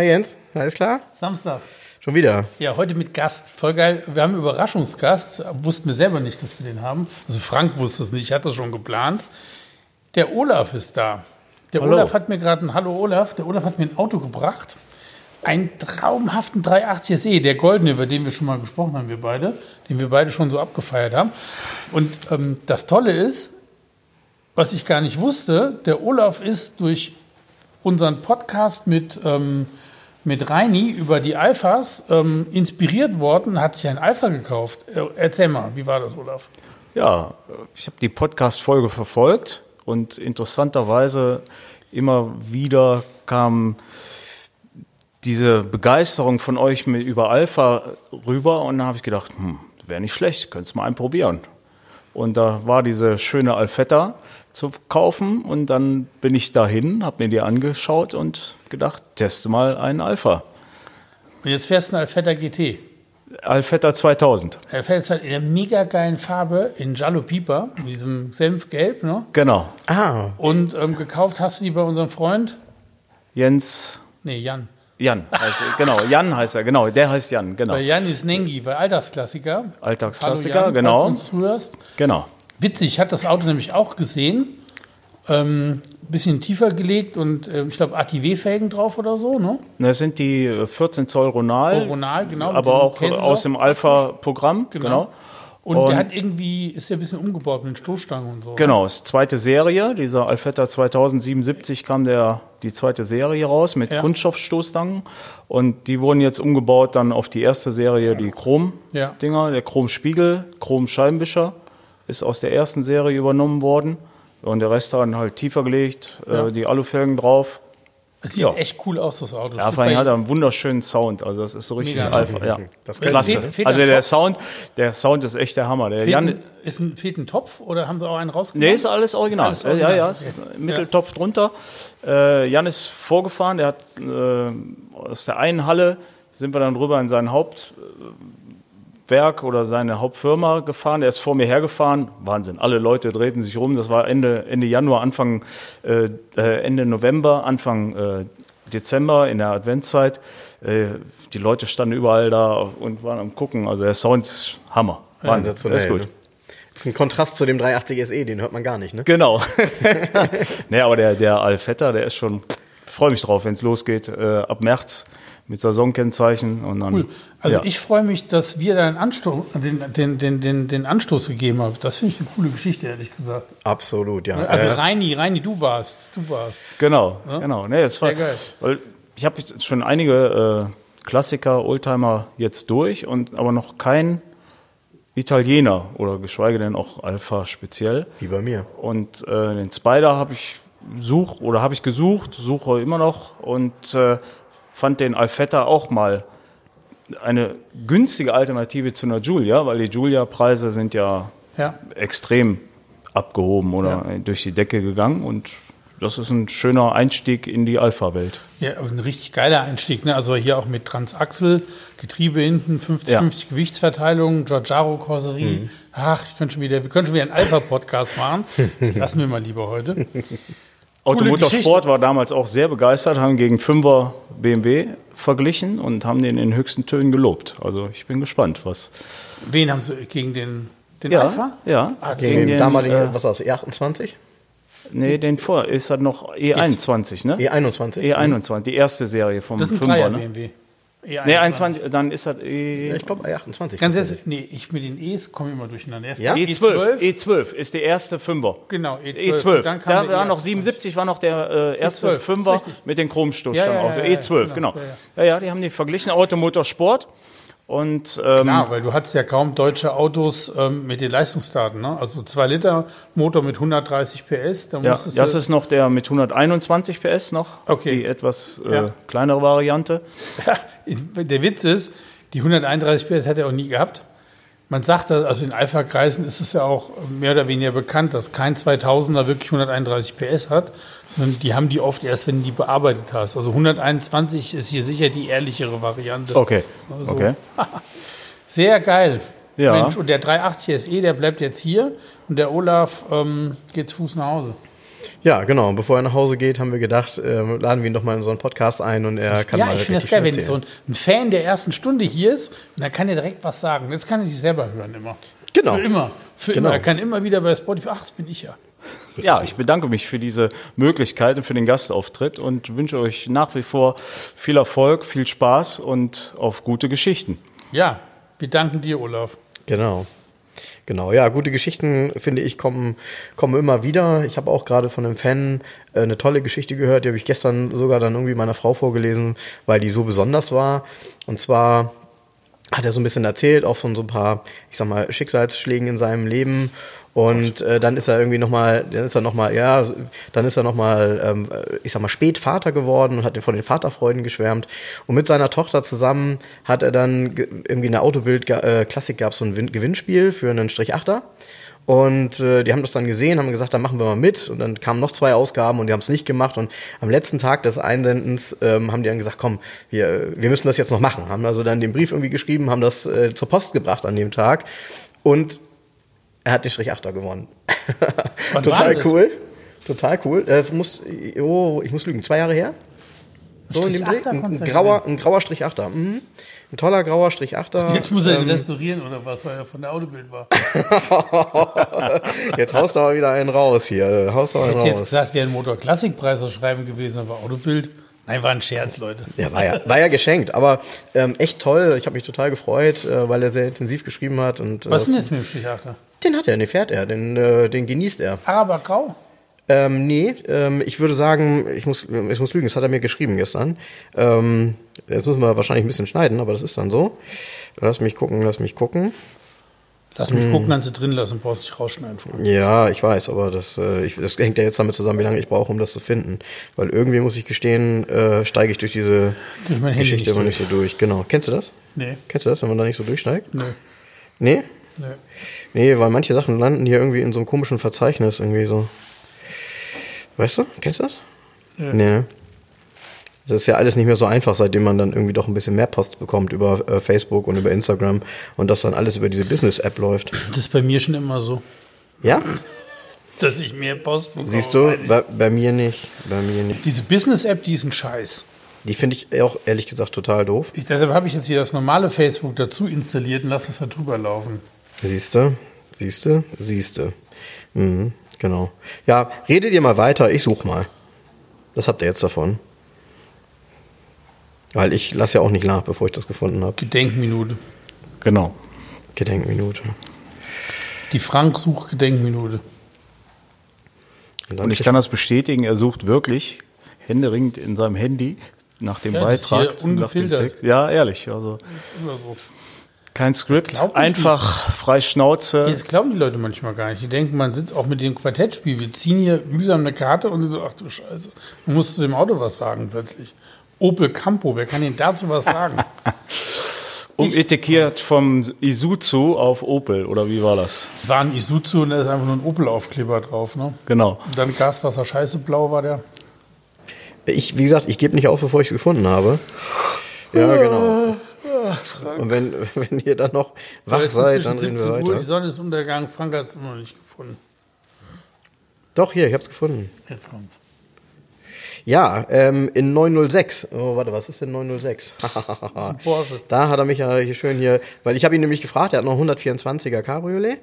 Ja, Jens, alles klar? Samstag. Schon wieder. Ja, heute mit Gast. Voll geil. Wir haben einen Überraschungsgast. Wussten wir selber nicht, dass wir den haben. Also Frank wusste es nicht, ich hatte es schon geplant. Der Olaf ist da. Der Hallo. Olaf hat mir gerade ein Hallo Olaf. Der Olaf hat mir ein Auto gebracht. Einen traumhaften 380 SE, der goldene, über den wir schon mal gesprochen haben, wir beide, den wir beide schon so abgefeiert haben. Und ähm, das Tolle ist, was ich gar nicht wusste, der Olaf ist durch unseren Podcast mit, ähm, mit Reini über die Alphas ähm, inspiriert worden, hat sich ein Alpha gekauft. Äh, Erzähl mal, wie war das, Olaf? Ja, ich habe die Podcast-Folge verfolgt und interessanterweise immer wieder kam diese Begeisterung von euch über Alpha rüber und da habe ich gedacht, hm, wäre nicht schlecht, könntest mal einen probieren. Und da war diese schöne Alfetta zu kaufen und dann bin ich dahin, habe mir die angeschaut und gedacht, teste mal einen Alpha. Und jetzt fährst du einen Alfetta GT. Alfetta 2000, Er fährt jetzt halt in der mega geilen Farbe in Giallo Pipa, in diesem Senfgelb, ne? genau. Ah, Und ähm, gekauft hast du die bei unserem Freund? Jens Nee, Jan. Jan heißt er, genau, Jan heißt er, genau, der heißt Jan, genau. Bei Jan ist Nengi, bei Alltagsklassiker. Alltagsklassiker, Hallo Jan, genau. Falls du uns zuhörst. Genau. Witzig, ich hatte das Auto nämlich auch gesehen. Ähm, bisschen tiefer gelegt und äh, ich glaube ATW-Felgen drauf oder so, ne? Das sind die äh, 14 Zoll Ronal, Ronal, genau. aber auch Käseloch. aus dem Alpha-Programm, genau. Genau. Und, Und- der hat irgendwie, ist ja ein bisschen umgebaut mit den Stoßstangen und so. Genau, ist zweite Serie, dieser Alfetta 2077 kam der, die zweite Serie raus mit Ja. Kunststoffstoßstangen und die wurden jetzt umgebaut dann auf die erste Serie, die Chrom-Dinger, Ja. der Chrom-Spiegel, Chrom-Scheibenwischer ist aus der ersten Serie übernommen worden und der Rest dann halt tiefer gelegt, Ja. äh, die Alufelgen drauf. Es sieht Ja. echt cool aus, das Auto. Ja, vor allem hat er einen wunderschönen Sound. Also das ist so richtig Mega. Alpha. Ja. das Klasse. Fehlt- fehlt Also der Topf? Sound, der Sound ist echt der Hammer. Der fehlt, Jan, ist ein, fehlt ein Topf oder haben sie auch einen rausgenommen? nee, ist alles original. Ist alles original, Ja, ja, okay. ist ein Mitteltopf drunter. Äh, Jan ist vorgefahren. Der hat äh, aus der einen Halle sind wir dann rüber in sein Hauptwerk oder seine Hauptfirma gefahren. Der ist vor mir hergefahren. Wahnsinn. Alle Leute drehten sich rum. Das war Ende, Ende Januar, Anfang äh, äh, Ende November, Anfang äh, Dezember in der Adventszeit. Äh, die Leute standen überall da und waren am gucken. Also der Sound ist Hammer. Wahnsinn. sensationell. ist gut. ne? Das ist ein Kontrast zu dem 380 SE, den hört man gar nicht, ne? Genau. nee, aber der, der Alfetta, der ist schon, ich freue mich drauf, wenn es losgeht, äh, ab März mit Saisonkennzeichen. Und dann, Cool. Also ja. ich freue mich, dass wir da den, den, den, den, den Anstoß gegeben haben. Das finde ich eine coole Geschichte, ehrlich gesagt. Absolut, ja. Also Äh, Reini, Reini, du warst, du warst. Genau, genau. Nee, das war, Sehr geil. Weil ich habe jetzt schon einige äh, Klassiker, Oldtimer jetzt durch, und aber noch kein Italiener oder geschweige denn auch Alpha speziell. wie bei mir. Und äh, den Spider habe ich such oder habe ich gesucht, suche immer noch und äh, fand den Alfetta auch mal eine günstige Alternative zu einer Julia, weil die Julia-Preise sind ja Ja. extrem abgehoben oder durch die Decke gegangen und das ist ein schöner Einstieg in die Alpha-Welt. Ja, ein richtig geiler Einstieg. Ne? Also hier auch mit Transaxel, Getriebe hinten, 50-50 Ja. Gewichtsverteilung, Giorgiaro Karosserie. Ach, ich könnte schon wieder, wir können schon wieder einen Alpha-Podcast machen. Das lassen wir mal lieber heute. Automotorsport war damals auch sehr begeistert, haben gegen 5er BMW verglichen und haben den in höchsten Tönen gelobt. Also ich bin gespannt, was. Wen haben sie gegen den, den Ja, Alpha? ja. Ah, Gegen den den, damaligen, äh, was war das, E28? Nee, den vor ist halt noch E21, ne? E21? E21, die erste Serie vom Das ist ein 5er, Dreier ne? BMW. Nee, 21, dann ist das E. Ja, ich glaube E28. Ganz ehrlich, nee, ich mit den E's komme immer durcheinander. Erst Ja? E12, E12 ist die erste Fünfer. Genau, E12. E12. Und dann kam da der war noch E28. 77, war noch der äh, erste E12, ist Fünfer mit den Chromstoßstangen. Ja, ja, also ja, ja, E12, genau, genau. ja, Ja, ja, die haben die verglichen, Automotorsport. Und ähm, Klar, weil du hattest ja kaum deutsche Autos ähm, mit den Leistungsdaten. Ne? Also 2 Liter Motor mit 130 PS. Ja, das ist noch der mit 121 PS noch, Okay. die etwas äh, Ja. kleinere Variante. der Witz ist, die 131 PS hat er auch nie gehabt. Man sagt, also in Alpha-Kreisen ist es ja auch mehr oder weniger bekannt, dass kein 2000er wirklich 131 PS hat, sondern die haben die oft erst, wenn du die bearbeitet hast. Also 121 ist hier sicher die ehrlichere Variante. Okay. So. okay. Sehr geil. Ja. Mensch, und der 380 SE, der bleibt jetzt hier und der Olaf ähm, geht zu Fuß nach Hause. Ja, genau. Und Bevor er nach Hause geht, haben wir gedacht, ähm, laden wir ihn doch mal in so einen Podcast ein und er kann ja, mal ich finde das geil, wenn so ein, ein Fan der ersten Stunde hier ist und dann kann er direkt was sagen. Jetzt kann er sich selber hören immer. Genau. Für immer. Für Genau. immer. Er kann immer wieder bei Spotify, ach, das bin ich ja. Ja, ich bedanke mich für diese Möglichkeit und für den Gastauftritt und wünsche euch nach wie vor viel Erfolg, viel Spaß und auf gute Geschichten. Ja, wir danken dir, Olaf. Genau. Genau, ja, gute Geschichten, finde ich, kommen, kommen immer wieder. Ich habe auch gerade von einem Fan äh, eine tolle Geschichte gehört, die habe ich gestern sogar dann irgendwie meiner Frau vorgelesen, weil die so besonders war. Und zwar hat er so ein bisschen erzählt, auch von so ein paar, ich sag mal, Schicksalsschlägen in seinem Leben. Und äh, dann ist er irgendwie nochmal, dann ist er nochmal, ja, dann ist er nochmal, ähm, ich sag mal, Spätvater geworden und hat von den Vaterfreuden geschwärmt. Und mit seiner Tochter zusammen hat er dann ge- irgendwie in der Autobild äh, gab so ein Win Gewinnspiel für einen Strich Achter. Und äh, die haben das dann gesehen, haben gesagt, dann machen wir mal mit. Und dann kamen noch zwei Ausgaben und die haben es nicht gemacht. Und am letzten Tag des Einsendens ähm, haben die dann gesagt, komm, wir, wir müssen das jetzt noch machen. Haben also dann den Brief irgendwie geschrieben, haben das äh, zur Post gebracht an dem Tag. Und er hat den Strich Achter gewonnen. Wann war Total das? cool. Total cool. Äh, muss, oh, ich muss lügen, zwei Jahre her? So in dem Dreh? Achter Ein, grauer, ein grauer Strich Achter. Mhm. Ein toller grauer Strich Achter. Jetzt muss er ihn Ähm, restaurieren oder was, weil er von der Autobild war. Jetzt haust du aber wieder einen raus hier. Haust du einen jetzt raus. gesagt, wäre ein Motor-Klassikpreis ausschreiben gewesen, aber Autobild. Nein, war ein Scherz, Leute. Ja, war ja, war ja geschenkt, aber ähm, echt toll. Ich habe mich total gefreut, äh, weil er sehr intensiv geschrieben hat. Und, äh, Was ist denn jetzt mit dem Stichachter? Den hat er, den fährt er, den, äh, den genießt er. Araber Grau? Ähm, nee, ähm, ich würde sagen, ich muss, ich muss lügen, das hat er mir geschrieben gestern. Ähm, jetzt müssen wir wahrscheinlich ein bisschen schneiden, aber das ist dann so. Lass mich gucken, lass mich gucken. Lass Hm. mich gucken, kannst du drin lassen, brauchst nicht rausschneiden. vorher. Ja, ich weiß, aber das, äh, ich, das hängt ja jetzt damit zusammen, wie lange ich brauche, um das zu finden. Weil irgendwie muss ich gestehen, äh, steige ich durch diese Durch mein Handy Geschichte nicht immer nicht so durch. Genau. Kennst du das? Nee, Kennst du das, wenn man da nicht so durchsteigt? nee, Nee? nee. Nee, weil manche Sachen landen hier irgendwie in so einem komischen Verzeichnis irgendwie so. Weißt du? Kennst du das? Ja. Nee, ne? Das ist ja alles nicht mehr so einfach, seitdem man dann irgendwie doch ein bisschen mehr Post bekommt über äh, Facebook und über Instagram und das dann alles über diese Business-App läuft. Das ist bei mir schon immer so, Ja? dass ich mehr Post bekomme. Siehst du? Bei, bei mir nicht. Bei mir nicht. Diese Business-App, die ist ein Scheiß. Die finde ich auch ehrlich gesagt total doof. Ich, deshalb habe ich jetzt wieder das normale Facebook dazu installiert und lasse es da drüber laufen. Siehst du? Siehst du? Siehst du. Mhm, genau. Ja, redet ihr mal weiter, ich such mal. Das habt ihr jetzt davon. Weil ich lasse ja auch nicht nach, bevor ich das gefunden habe. Gedenkminute. Genau. Gedenkminute. Die Frank-Such-Gedenkminute. dann Und ich kann das bestätigen, er sucht wirklich händeringend in seinem Handy nach dem Ja, das ist Beitrag. hier nach dem ungefiltert. Text. Ja, ehrlich. Also Das ist immer so. Kein Skript, glauben die. einfach frei Schnauze. Das glauben die Leute manchmal gar nicht. Die denken, man sitzt auch mit dem Quartettspiel. Wir ziehen hier mühsam eine Karte und so, ach du Scheiße. Man muss zu dem Auto was sagen plötzlich. Opel Campo, wer kann Ihnen dazu was sagen? Umetikiert vom Isuzu auf Opel, oder wie war das? War ein Isuzu und da ist einfach nur ein Opel-Aufkleber drauf. Ne? Genau. Und dann Gaswasser Scheiße blau war der. Ich, wie gesagt, ich gebe nicht auf, bevor ich es gefunden habe. Ja, genau. Und wenn, wenn ihr dann noch wach ist seid, dann reden wir 17 Uhr, die weiter. Sonne ist untergegangen. Frank hat es immer noch nicht gefunden. Doch, hier, ich habe es gefunden. Jetzt kommt's. Ja, ähm, in 906. Oh, warte, was ist denn 906? Das ist ein Porsche. Da hat er mich ja hier schön hier, weil ich habe ihn nämlich gefragt, er hat noch 124er Cabriolet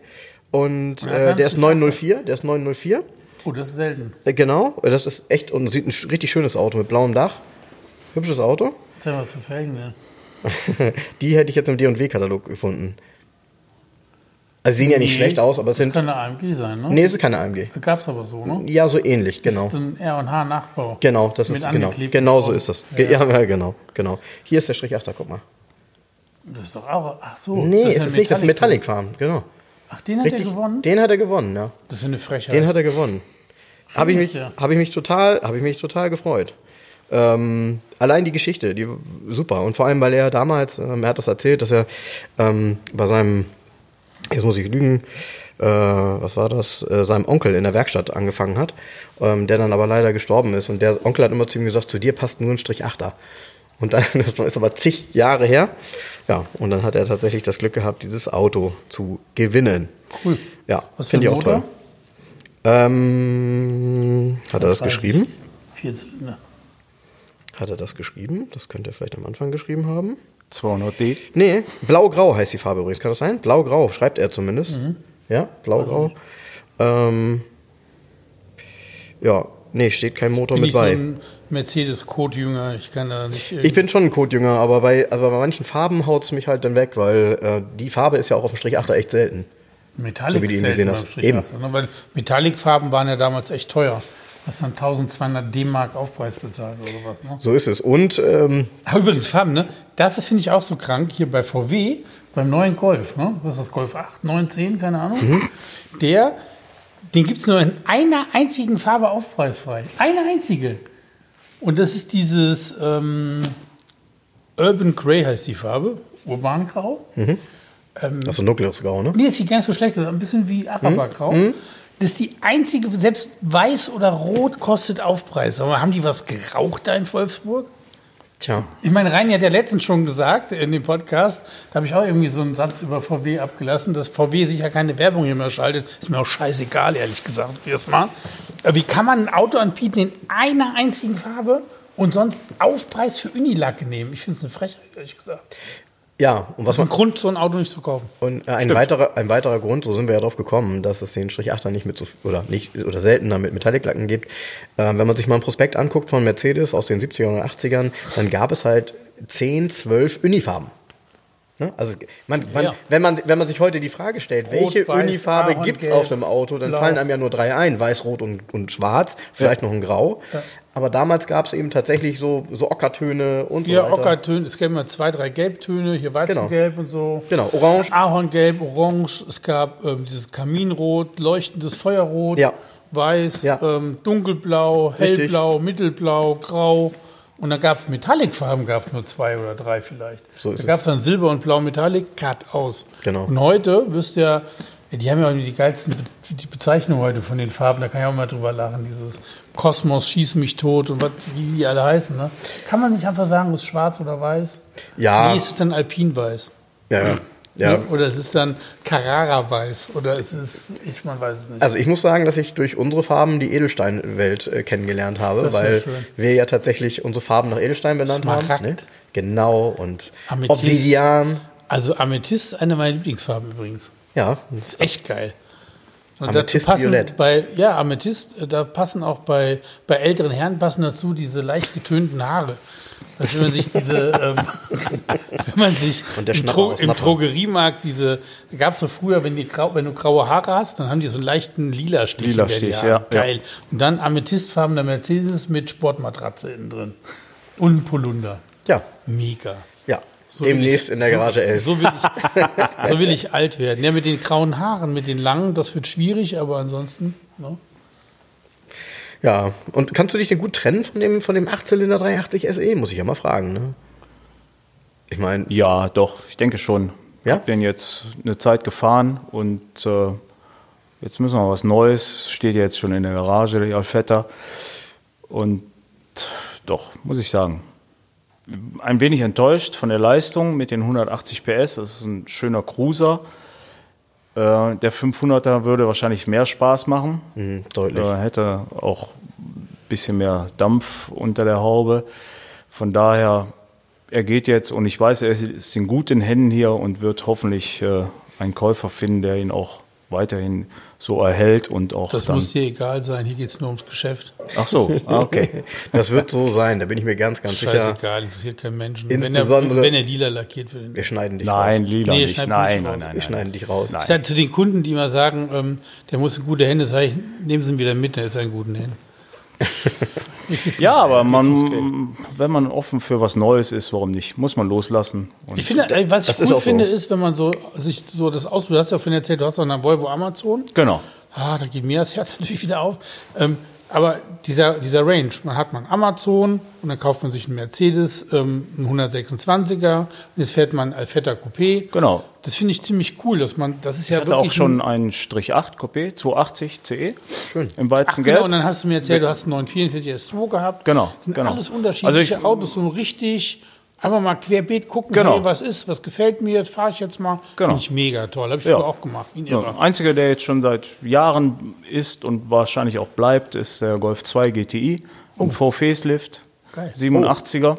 und Ja, äh, der ist ist 904, der ist 904. Oh, das ist selten. Äh, genau, das ist echt und sieht ein richtig schönes Auto mit blauem Dach. Hübsches Auto. Sag mal, was für Felgen denn? Die hätte ich jetzt im D&W-Katalog gefunden. Also sehen ja nicht Nee, schlecht aus, aber es Das sind kann eine AMG sein, ne? Nee, es ist keine AMG. Gab es aber so, ne? Ja, so ähnlich, genau. Das ist ein R&H-Nachbau. Genau, das ist genau. Genau so ist das. Ja, ja, genau, genau. Hier ist der Strich 8, guck mal. Das ist doch auch. Ach so. Nee, das ist es nicht, das ist Metallic Farm, genau. Ach, den hat Richtig. er gewonnen? Den hat er gewonnen, ja. Das ist eine Frechheit. Den hat er gewonnen. Habe ich, ist mich, hab ich mich total, habe ich mich total gefreut. Ähm, allein die Geschichte, die super. Und vor allem, weil er damals, ähm, er hat das erzählt, dass er ähm, bei seinem, jetzt muss ich lügen, äh, was war das, äh, seinem Onkel in der Werkstatt angefangen hat, ähm, der dann aber leider gestorben ist. Und der Onkel hat immer zu ihm gesagt, zu dir passt nur ein Strich Achter. Und dann, das ist aber zig Jahre her. Ja, und dann hat er tatsächlich das Glück gehabt, dieses Auto zu gewinnen. Cool. Ja, finde ich auch toll. Ähm, hat er das 30. geschrieben? Vier Zylinder. Hat er das geschrieben? Das könnte er vielleicht am Anfang geschrieben haben. 200D. Nee, blau-grau heißt die Farbe übrigens. Kann das sein? Blau-grau, schreibt er zumindest. Mhm. Ja, blau-grau. Ähm, ja, nee, steht kein Motor Bin mit ich so bei. ein Mercedes-Code-Jünger. Ich kann da nicht. ich bin schon ein Codejünger, aber bei, aber bei manchen Farben haut es mich halt dann weg, weil äh, die Farbe ist ja auch auf dem Strich 8 echt selten. Metallic so wie du gesehen hast. Eben. ne? Weil Metallic-Farben waren ja damals echt teuer. Hast dann 1200 D-Mark Aufpreis bezahlt oder sowas. Ne? So ist es. Und ähm, Aber übrigens Farben, ne? Das finde ich auch so krank. Hier bei VW, beim neuen Golf, ne? Was ist das? Golf 8, 9, 10, keine Ahnung. Mhm. Der, den gibt es nur in einer einzigen Farbe aufpreisfrei. Eine einzige. Und das ist dieses ähm, Urban Grey heißt die Farbe. Urbangrau. das ist Nukleus grau, ne? Nee, das sieht gar nicht so schlecht aus. Ein bisschen wie Arabergrau. Das ist die einzige, selbst weiß oder rot kostet Aufpreis. Aber haben die was geraucht da in Wolfsburg? Tja. Ich meine, Reini hat ja letztens schon gesagt in dem Podcast, da habe ich auch irgendwie so einen Satz über VW abgelassen, dass VW sich ja keine Werbung hier mehr schaltet. Ist mir auch scheißegal, ehrlich gesagt, erstmal. Wie kann man ein Auto anbieten in einer einzigen Farbe und sonst Aufpreis für Unilacke nehmen? Ich finde es eine Frechheit, ehrlich gesagt. Ja, und was man, ein Grund, so ein Auto nicht zu kaufen. Und äh, ein weiterer, ein weiterer Grund, so sind wir ja drauf gekommen, dass es den Strich 8er nicht mit so, oder nicht, oder seltener mit Metallic-Lacken gibt. Ähm, wenn man sich mal ein Prospekt anguckt von Mercedes aus den 70ern und 80ern, dann gab es halt 10, 12 Unifarben. Ne? Also man, man, Ja. wenn, man, wenn man sich heute die Frage stellt, welche weiß, Unifarbe gibt es auf dem Auto, dann Blau. fallen einem ja nur drei ein, weiß, rot und, und schwarz, vielleicht noch ein Grau. Aber damals gab es eben tatsächlich so, so Ockertöne und so Hier weiter. Ockertöne, es gab immer zwei, drei Gelbtöne, hier Weizengelb und so. Genau, orange. Ahorngelb, Orange, es gab ähm, dieses Kaminrot, leuchtendes Feuerrot, Ja. Weiß, Ja. ähm, Dunkelblau, Richtig. Hellblau, Mittelblau, Grau. Und dann gab es Metallic-Farben, gab es nur zwei oder drei vielleicht. So ist da gab es es. dann Silber und Blau Metallic, Cut aus. Genau. Und heute wirst du ja, die haben ja auch die geilsten Be die Bezeichnungen heute von den Farben, da kann ich auch mal drüber lachen. Dieses Kosmos, Schieß mich tot und was, wie die alle heißen. Ne? Kann man nicht einfach sagen, es ist schwarz oder weiß? Ja. Nee, es ist dann Alpinweiß. Ja, ja. Ja. Ne? Oder es ist dann Carrara-Weiß. Oder es ist, ich, man weiß es nicht. Also ich muss sagen, dass ich durch unsere Farben die Edelsteinwelt äh, kennengelernt habe, Das weil wir ja tatsächlich unsere Farben nach Edelstein benannt Smaragd. haben. Ne? Genau, und Amethyst. Obsidian. Also Amethyst ist eine meiner Lieblingsfarben übrigens. Ja, Das ist echt geil. Und Amethyst dazu passen Violett. Bei, ja, Amethyst, äh, da passen auch bei, bei älteren Herren passen dazu diese leicht getönten Haare. Also wenn man sich diese, ähm, wenn man sich im, Dro im. Drogeriemarkt diese, gab es so früher, wenn, die grau, wenn du graue Haare hast, dann haben die so einen leichten lila Stich. Lila Stich, ja, ja. Geil. Und dann amethystfarbener Mercedes mit Sportmatratze innen drin. Und ein Polunder. ja, Mega. ja. So Demnächst ich- in der so, Garage 11. So will, ich, so will ich alt werden. Ja, mit den grauen Haaren, mit den langen, das wird schwierig, aber ansonsten. Ne? Ja, und kannst du dich denn gut trennen von dem, von dem 8-Zylinder 380 SE, muss ich ja mal fragen. Ne? Ich meine, Ja, doch, ich denke schon. Ich Ja? habe den jetzt eine Zeit gefahren und äh, jetzt müssen wir was Neues. Steht jetzt schon in der Garage, der Alfetta. Und doch, muss ich sagen, ein wenig enttäuscht von der Leistung mit den 180 PS. Das ist ein schöner Cruiser. Äh, der 500er würde wahrscheinlich mehr Spaß machen. mh, deutlich. Er hätte auch ein bisschen mehr Dampf unter der Haube. Von daher, er geht jetzt und ich weiß, er ist in guten Händen hier und wird hoffentlich äh, einen Käufer finden, der ihn auch weiterhin so erhält und auch Das dann. muss dir egal sein. Hier geht es nur ums Geschäft. Ach so, ah, okay. Das wird so sein, da bin ich mir ganz, ganz sicher. Scheißegal, interessiert keinen Menschen. Insbesondere- wenn, er, wenn er lila lackiert wird. Wir schneiden dich Nein, raus. lila Nee, nicht. Nein, nein, raus. nein, Wir nein. schneiden dich raus. Ich sage zu den Kunden, die immer sagen, ähm, der muss in gute Hände sein, nehmen Sie ihn wieder mit, der ist in guten Händen. Ja, aber man, wenn man offen für was Neues ist, warum nicht? Muss man loslassen. Und Ich finde, ey, was ich gut auch so. finde, ist, wenn man so sich so das ausprobiert. Du hast ja vorhin erzählt, du hast auch einen Volvo Amazon. genau. Ah, da geht mir das Herz natürlich wieder auf. Ähm, aber dieser, dieser Range, man hat man Amazon und dann kauft man sich einen Mercedes, ähm, einen 126er und jetzt fährt man ein Alfetta Coupé. Genau. Das finde ich ziemlich cool, dass man, das ist ja Ich hatte wirklich auch schon ein, einen Strich 8 Coupé, 280 CE. Schön. Im Ach, Weizengelb. genau, und dann hast du mir erzählt, du hast einen 944 S2 gehabt. Genau, Das sind genau. alles unterschiedliche Also ich- Autos, so richtig einfach mal querbeet gucken, Genau. hey, was ist, was gefällt mir, jetzt fahre ich jetzt mal. Genau. Finde ich mega toll. Habe ich Ja. früher auch gemacht, Ja, einziger, der jetzt schon seit Jahren ist und wahrscheinlich auch bleibt, ist der Golf 2 GTI. Ein V-Facelift. Geil. 87er.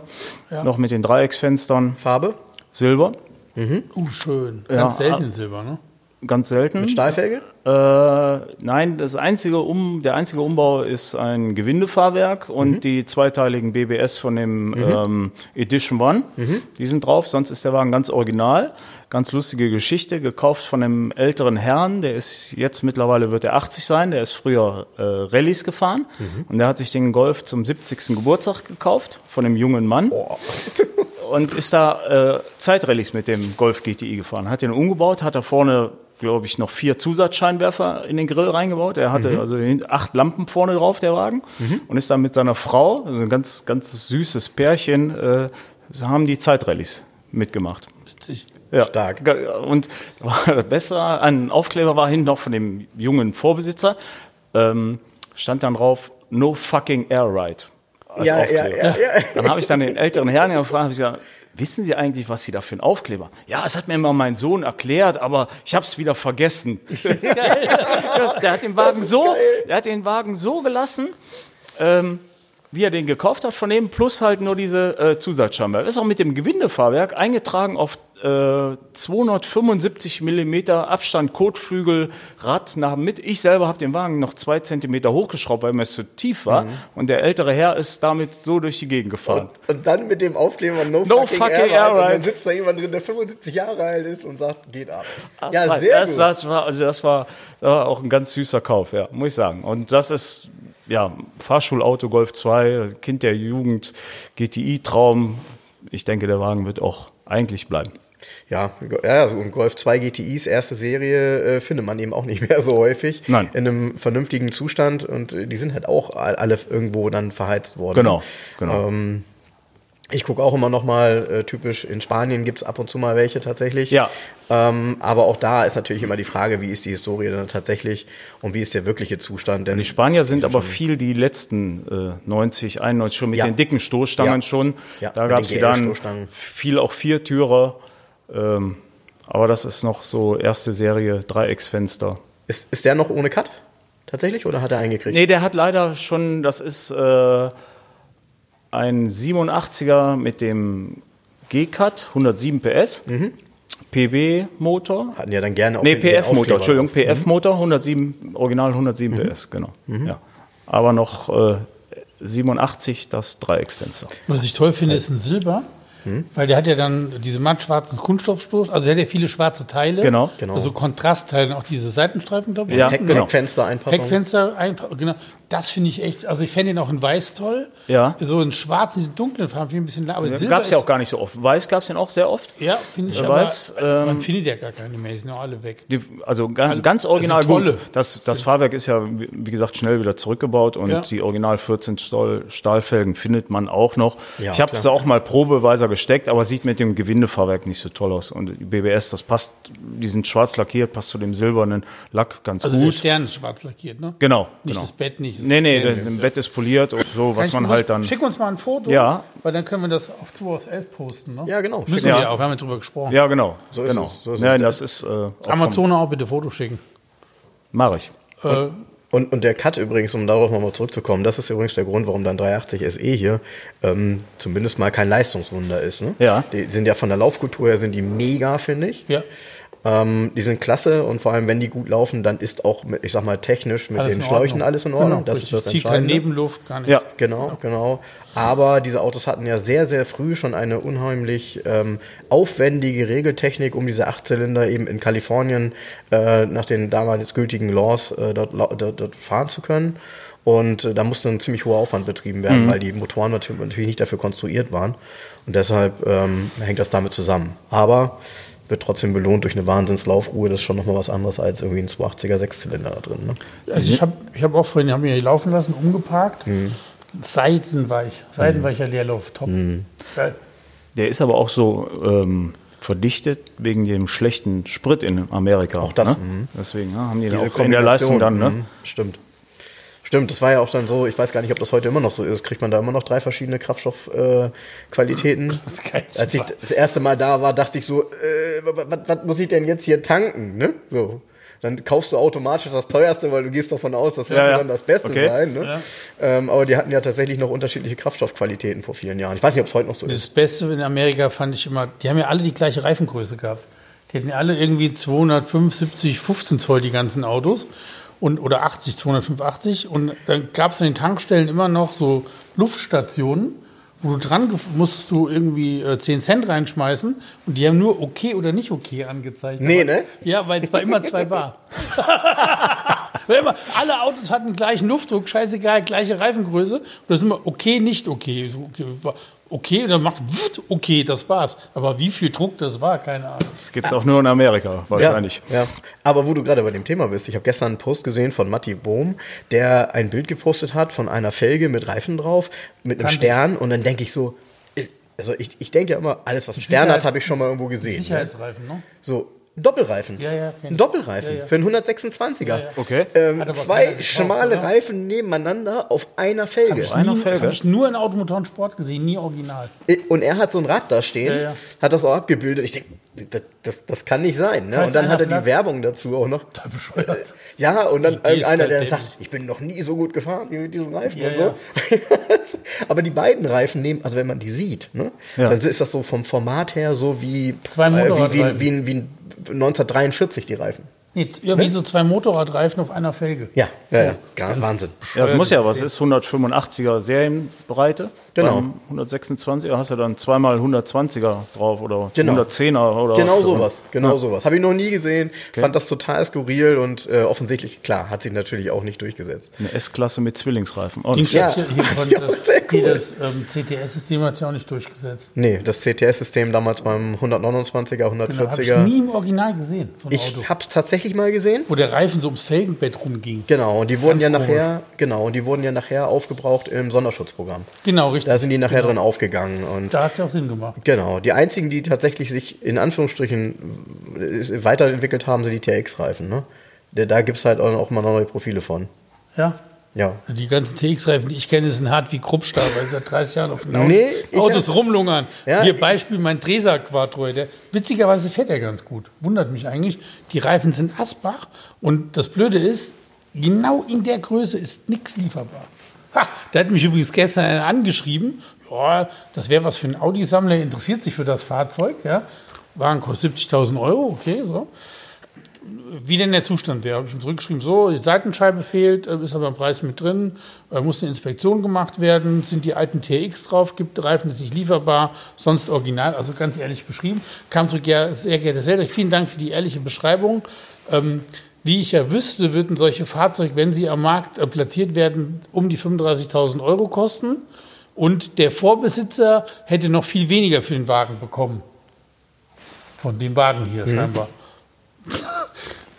Ja. Noch mit den Dreiecksfenstern. Farbe? Silber. Uh, schön. Ja, Ganz selten ah. in Silber, ne? Ganz selten. Mit Stahlfelge? Äh, nein, das einzige um, der einzige Umbau ist ein Gewindefahrwerk und die zweiteiligen BBS von dem ähm, Edition One. Die sind drauf, sonst ist der Wagen ganz original. Ganz lustige Geschichte, gekauft von einem älteren Herrn, der ist jetzt mittlerweile wird er 80 sein, der ist früher äh, Rallyes gefahren und der hat sich den Golf zum 70. Geburtstag gekauft von einem jungen Mann und ist da äh, Zeitrallyes mit dem Golf GTI gefahren. Hat den umgebaut, hat da vorne, glaube ich, noch vier Zusatzscheinwerfer in den Grill reingebaut. Er hatte also hin- acht Lampen vorne drauf, der Wagen. Und ist dann mit seiner Frau, also ein ganz, ganz süßes Pärchen, äh, haben die Zeitrallyes mitgemacht. Witzig. Ja. Stark. Und das Beste, ein Aufkleber war hinten noch von dem jungen Vorbesitzer, ähm, stand dann drauf, no fucking air ride. Ja, ja, ja, ja. Dann habe ich dann den älteren Herrn gefragt, habe ich gesagt, wissen Sie eigentlich, was Sie da für einen Aufkleber? Ja, es hat mir mal mein Sohn erklärt, aber ich habe es wieder vergessen. der hat den Wagen so, der hat den Wagen so gelassen, ähm, wie er den gekauft hat von dem, plus halt nur diese äh, Zusatzscheinwerfer. Ist auch mit dem Gewindefahrwerk eingetragen auf äh, 275 Millimeter Abstand Kotflügel Rad nach mit. Ich selber habe den Wagen noch zwei Zentimeter hochgeschraubt, weil mir es zu tief war. Und der ältere Herr ist damit so durch die Gegend gefahren. Und dann mit dem Aufkleber No, No fucking, fucking air, ride. Und dann sitzt da jemand drin, der 75 Jahre alt ist und sagt, geht ab. Das ja, war, sehr das, gut. Das war, also das war, das war auch ein ganz süßer Kauf, ja, muss ich sagen. Und das ist, ja, Fahrschulauto Golf 2, Kind der Jugend, GTI-Traum. Ich denke, der Wagen wird auch eigentlich bleiben. Ja, ja, so ein Golf 2 GTIs erste Serie äh, findet man eben auch nicht mehr so häufig. Nein. In einem vernünftigen Zustand und äh, die sind halt auch all- alle irgendwo dann verheizt worden. Genau, genau. Ähm, ich gucke auch immer noch mal äh, typisch in Spanien gibt es ab und zu mal welche tatsächlich. Ja. Ähm, aber auch da ist natürlich immer die Frage, wie ist die Historie dann tatsächlich und wie ist der wirkliche Zustand? Denn Die Spanier sind aber viel die letzten äh, 90, 91 schon mit Ja. den dicken Stoßstangen Ja. schon. Ja, da gab es dann viel auch Viertürer. Ähm, aber das ist noch so erste Serie, Dreiecksfenster. ist, ist der noch ohne Cut tatsächlich oder hat er eingekriegt? Nee, der hat leider schon, das ist äh, ein 87er mit dem G-Cut, 107 PS, PB-Motor. Hatten ja dann gerne auch Nee, PF-Motor, Entschuldigung, drauf. PF-Motor, 107, original 107 PS, genau. Ja. Aber noch äh, 87 das Dreiecksfenster. Was ich toll finde, ist ein Silber. Hm? Weil der hat ja dann diese mattschwarzen Kunststoffstoß, also der hat ja viele schwarze Teile. Genau. Genau. Also Kontrastteile, auch diese Seitenstreifen, glaube ich. Ja, Heck, genau. Heckfenster-Einpassung. Heckfenster einfach, genau. Das finde ich echt, also ich fände ihn auch in weiß toll. Ja. So in schwarz, diese dunklen Farben, finde ich ein bisschen, aber Silber Gab es ja auch gar nicht so oft. Weiß gab es den auch sehr oft. Ja, finde ich Wer aber, weiß, ähm, man findet ja gar keine mehr, die sind ja alle weg. Die, also ga, ganz original also tolle. gut. Das, das Fahrwerk ist ja, wie gesagt, schnell wieder zurückgebaut und Ja. die original 14 Stahl, Stahlfelgen findet man auch noch. Ja, ich habe sie auch mal probeweise gesteckt, aber sieht mit dem Gewindefahrwerk nicht so toll aus. Und die BBS, das passt, die sind schwarz lackiert, passt zu dem silbernen Lack ganz Also der gut. Stern ist schwarz lackiert, ne? Genau. Nicht genau. das Bett nicht. Das Nee, nee, Stern. das, Bett ist poliert und so, was man halt dann. Schick uns mal ein Foto, Ja. weil dann können wir das auf 2 aus 11 posten. Ne? Ja, genau. Müssen wir Ja. auch, wir haben ja drüber gesprochen. Ja, genau. So ist genau. es, so ist es. das ist. Äh, auch Amazon auch bitte Foto schicken. Mach ich. Äh, Und, und der Cut übrigens, um darauf nochmal zurückzukommen, das ist übrigens der Grund, warum dann 380 SE hier ähm, zumindest mal kein Leistungswunder ist. Ne? Ja. Die sind ja von der Laufkultur her sind die mega, finde ich. ja. Ähm, die sind klasse und vor allem, wenn die gut laufen, dann ist auch, mit, ich sag mal, technisch mit Alles den Schläuchen alles in Ordnung. Genau, das richtig. ist das Zieht keine Entscheidende. Nebenluft, gar nichts. Ja. Genau, genau. Aber diese Autos hatten ja sehr, sehr früh schon eine unheimlich ähm, aufwendige Regeltechnik, um diese Achtzylinder eben in Kalifornien äh, nach den damals gültigen Laws äh, dort, dort, dort fahren zu können. Und äh, da musste ein ziemlich hoher Aufwand betrieben werden, weil die Motoren natürlich natürlich nicht dafür konstruiert waren. Und deshalb ähm, hängt das damit zusammen. Aber wird trotzdem belohnt durch eine Wahnsinnslaufruhe. Das ist schon nochmal was anderes als irgendwie ein 280er Sechszylinder da drin. Ne? Also ich habe ich hab auch vorhin, haben wir hier laufen lassen, umgeparkt. Mhm. Seitenweich, seitenweicher Leerlauf, top. Mhm. Geil. Der ist aber auch so ähm, verdichtet wegen dem schlechten Sprit in Amerika. Auch das, Ne? mhm. Deswegen ja, haben die Diese auch in der Leistung dann. Ne? mhm, Stimmt. Stimmt, das war ja auch dann so, ich weiß gar nicht, ob das heute immer noch so ist, kriegt man da immer noch drei verschiedene Kraftstoffqualitäten. Äh. Das ist geil. Als ich das erste Mal da war, dachte ich so, äh, was, muss ich denn jetzt hier tanken? Ne? So. Dann kaufst du automatisch das teuerste, weil du gehst davon aus, das wird Ja, ja. dann das Beste Okay. sein. Ne? Ja. Ähm, aber die hatten ja tatsächlich noch unterschiedliche Kraftstoffqualitäten vor vielen Jahren. Ich weiß nicht, ob es heute noch so ist. Das Beste in Amerika fand ich immer, die haben ja alle die gleiche Reifengröße gehabt. Die hatten ja alle irgendwie 275, 15 Zoll, die ganzen Autos. Und, oder 80, 285. Und dann gab es an den Tankstellen immer noch so Luftstationen, wo du dran musstest du irgendwie äh, 10 Cent reinschmeißen und die haben nur okay oder nicht okay angezeigt. Nee, Aber- ne? Ja, weil es war immer zwei Bar. Immer, alle Autos hatten gleichen Luftdruck, scheißegal, gleiche Reifengröße. Und das ist immer okay, nicht okay. So, okay, okay, und dann macht okay, das war's. Aber wie viel Druck das war, keine Ahnung. Das gibt es auch nur in Amerika wahrscheinlich. Ja, ja. Aber wo du gerade bei dem Thema bist, ich habe gestern einen Post gesehen von Matti Bohm, der ein Bild gepostet hat von einer Felge mit Reifen drauf, mit einem Kannte Stern. Und dann denke ich so, also ich, ich denke ja immer, alles, was einen Stern hat, habe ich schon mal irgendwo gesehen. Ne? Sicherheitsreifen, ne? So, Doppelreifen. Ja, ja, Ein. Doppelreifen Ja, ja. für einen 126er. Ja, ja. Okay. Ähm, zwei gekauft, schmale oder? Reifen nebeneinander auf einer Felge. Ich einer Felge? Habe ich nur in Automotor und Sport gesehen, nie original. Und er hat so ein Rad da stehen, Ja, ja. hat das auch abgebildet. Ich denke, das, das, das kann nicht sein. Ne? Und dann hat er die platzt. Werbung dazu auch noch. Total bescheuert. Ja, und dann Die irgendeiner, der halt sagt, ich bin noch nie so gut gefahren wie mit diesen Reifen Ja, und so. Aber die beiden Reifen nehmen, also wenn man die sieht, ne, Ja. dann ist das so vom Format her so wie, Zwei äh, wie, wie, wie, wie 1943 die Reifen. Nee, ja, wie so zwei Motorradreifen auf einer Felge. Ja, ja, ja. Gar, Wahnsinn. Ja, das muss ja was. das Ist 185er Serienbreite. Genau. Beim 126er hast du dann zweimal 120er drauf oder Genau. 110er oder Genau was. sowas, genau Ja. sowas. Habe ich noch nie gesehen, fand das total skurril und äh, offensichtlich, klar, hat sich natürlich auch nicht durchgesetzt. Eine S-Klasse mit Zwillingsreifen. Und Dings Ja. hier von Ja, das, cool. das ähm, CTS-System hat sich auch nicht durchgesetzt. Nee, das CTS-System damals beim 129er, Genau, habe ich 140er. nie im Original gesehen, so ich habe es tatsächlich mal gesehen. Wo der Reifen so ums Felgenbett rumging. Genau, und die wurden Ganz ja nachher, genau, und die wurden ja nachher aufgebraucht im Sonderschutzprogramm. Genau, richtig. Da sind die nachher drin aufgegangen und Da hat es ja auch Sinn gemacht. genau, die einzigen, die tatsächlich sich in Anführungsstrichen weiterentwickelt haben, sind die TX-Reifen. Ne? Da- Da gibt es halt auch mal neue Profile von. Ja. Ja. Die ganzen TX-Reifen, die ich kenne, sind hart wie Kruppstahl, weil sie seit 30 Jahren auf den Autos, Nee, Autos hab- rumlungern. Ja, Hier Beispiel mein Dresa Quattro. Der, witzigerweise fährt er ganz gut. Wundert mich eigentlich. Die Reifen sind Asbach und das Blöde ist, genau in der Größe ist nichts lieferbar. Ha, der hat mich übrigens gestern einer angeschrieben. Ja, das wäre was für einen Audi-Sammler, interessiert sich für das Fahrzeug. Ja. Wagen kostet 70.000 Euro, okay, so wie denn der Zustand wäre. Habe ich ihm zurückgeschrieben, so, die Seitenscheibe fehlt, äh, ist aber im Preis mit drin, äh, muss eine Inspektion gemacht werden, sind die alten TX drauf, gibt Reifen, ist nicht lieferbar, sonst original, also ganz ehrlich beschrieben. Kam zurück, ja, sehr geehrtes Seldrich, vielen Dank für die ehrliche Beschreibung. Ähm, wie ich ja wüsste, würden solche Fahrzeuge, wenn sie am Markt äh, platziert werden, um die 35.000 Euro kosten. Und der Vorbesitzer hätte noch viel weniger für den Wagen bekommen. Von dem Wagen hier scheinbar.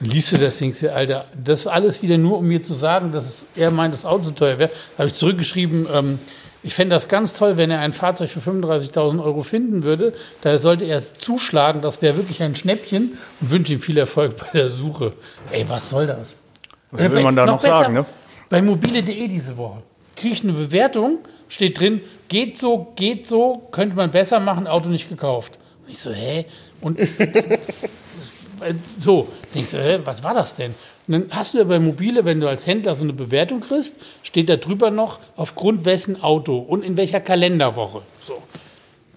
Liest du das, denkst du, Alter, das alles wieder nur, um mir zu sagen, dass es, er meint, das Auto zu teuer wäre. Da habe ich zurückgeschrieben, ähm, ich fände das ganz toll, wenn er ein Fahrzeug für 35.000 Euro finden würde. Da sollte er es zuschlagen, das wäre wirklich ein Schnäppchen und wünsche ihm viel Erfolg bei der Suche. Ey, was soll das? Was will man da noch besser, sagen, ne? Bei mobile.de diese Woche kriege ich eine Bewertung, steht drin, geht so, geht so, könnte man besser machen, Auto nicht gekauft. Und ich so, hä? Und so, denkst du, hä, was war das denn? Und dann hast du ja bei Mobile, wenn du als Händler so eine Bewertung kriegst, steht da drüber noch, aufgrund wessen Auto und in welcher Kalenderwoche. So.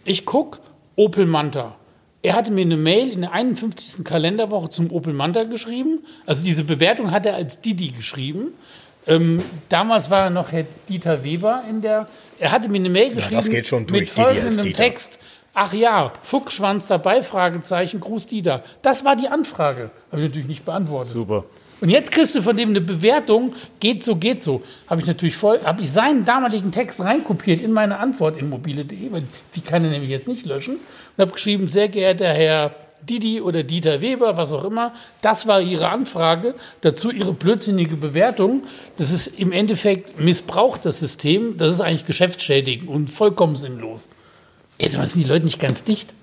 Ich guck, Opel Manta. Er hatte mir eine Mail in der 51. Kalenderwoche zum Opel Manta geschrieben. Also diese Bewertung hat er als Didi geschrieben. Ähm, damals war er noch Herr Dieter Weber in der. Er hatte mir eine Mail geschrieben das geht schon durch, mit Didi als folgendem Dieter. Text. Ach ja, Fuchsschwanz dabei, Fragezeichen, Gruß Dieter. Das war die Anfrage. Habe ich natürlich nicht beantwortet. Super. Und jetzt kriegst du von dem eine Bewertung, geht so, geht so. Habe ich natürlich voll, habe ich seinen damaligen Text reinkopiert in meine Antwort in mobile.de, weil die kann er nämlich jetzt nicht löschen. Und habe geschrieben, sehr geehrter Herr Didi oder Dieter Weber, was auch immer, das war Ihre Anfrage, dazu Ihre blödsinnige Bewertung. Das ist im Endeffekt missbraucht das System, das ist eigentlich geschäftsschädigend und vollkommen sinnlos. Jetzt sind die Leute nicht ganz dicht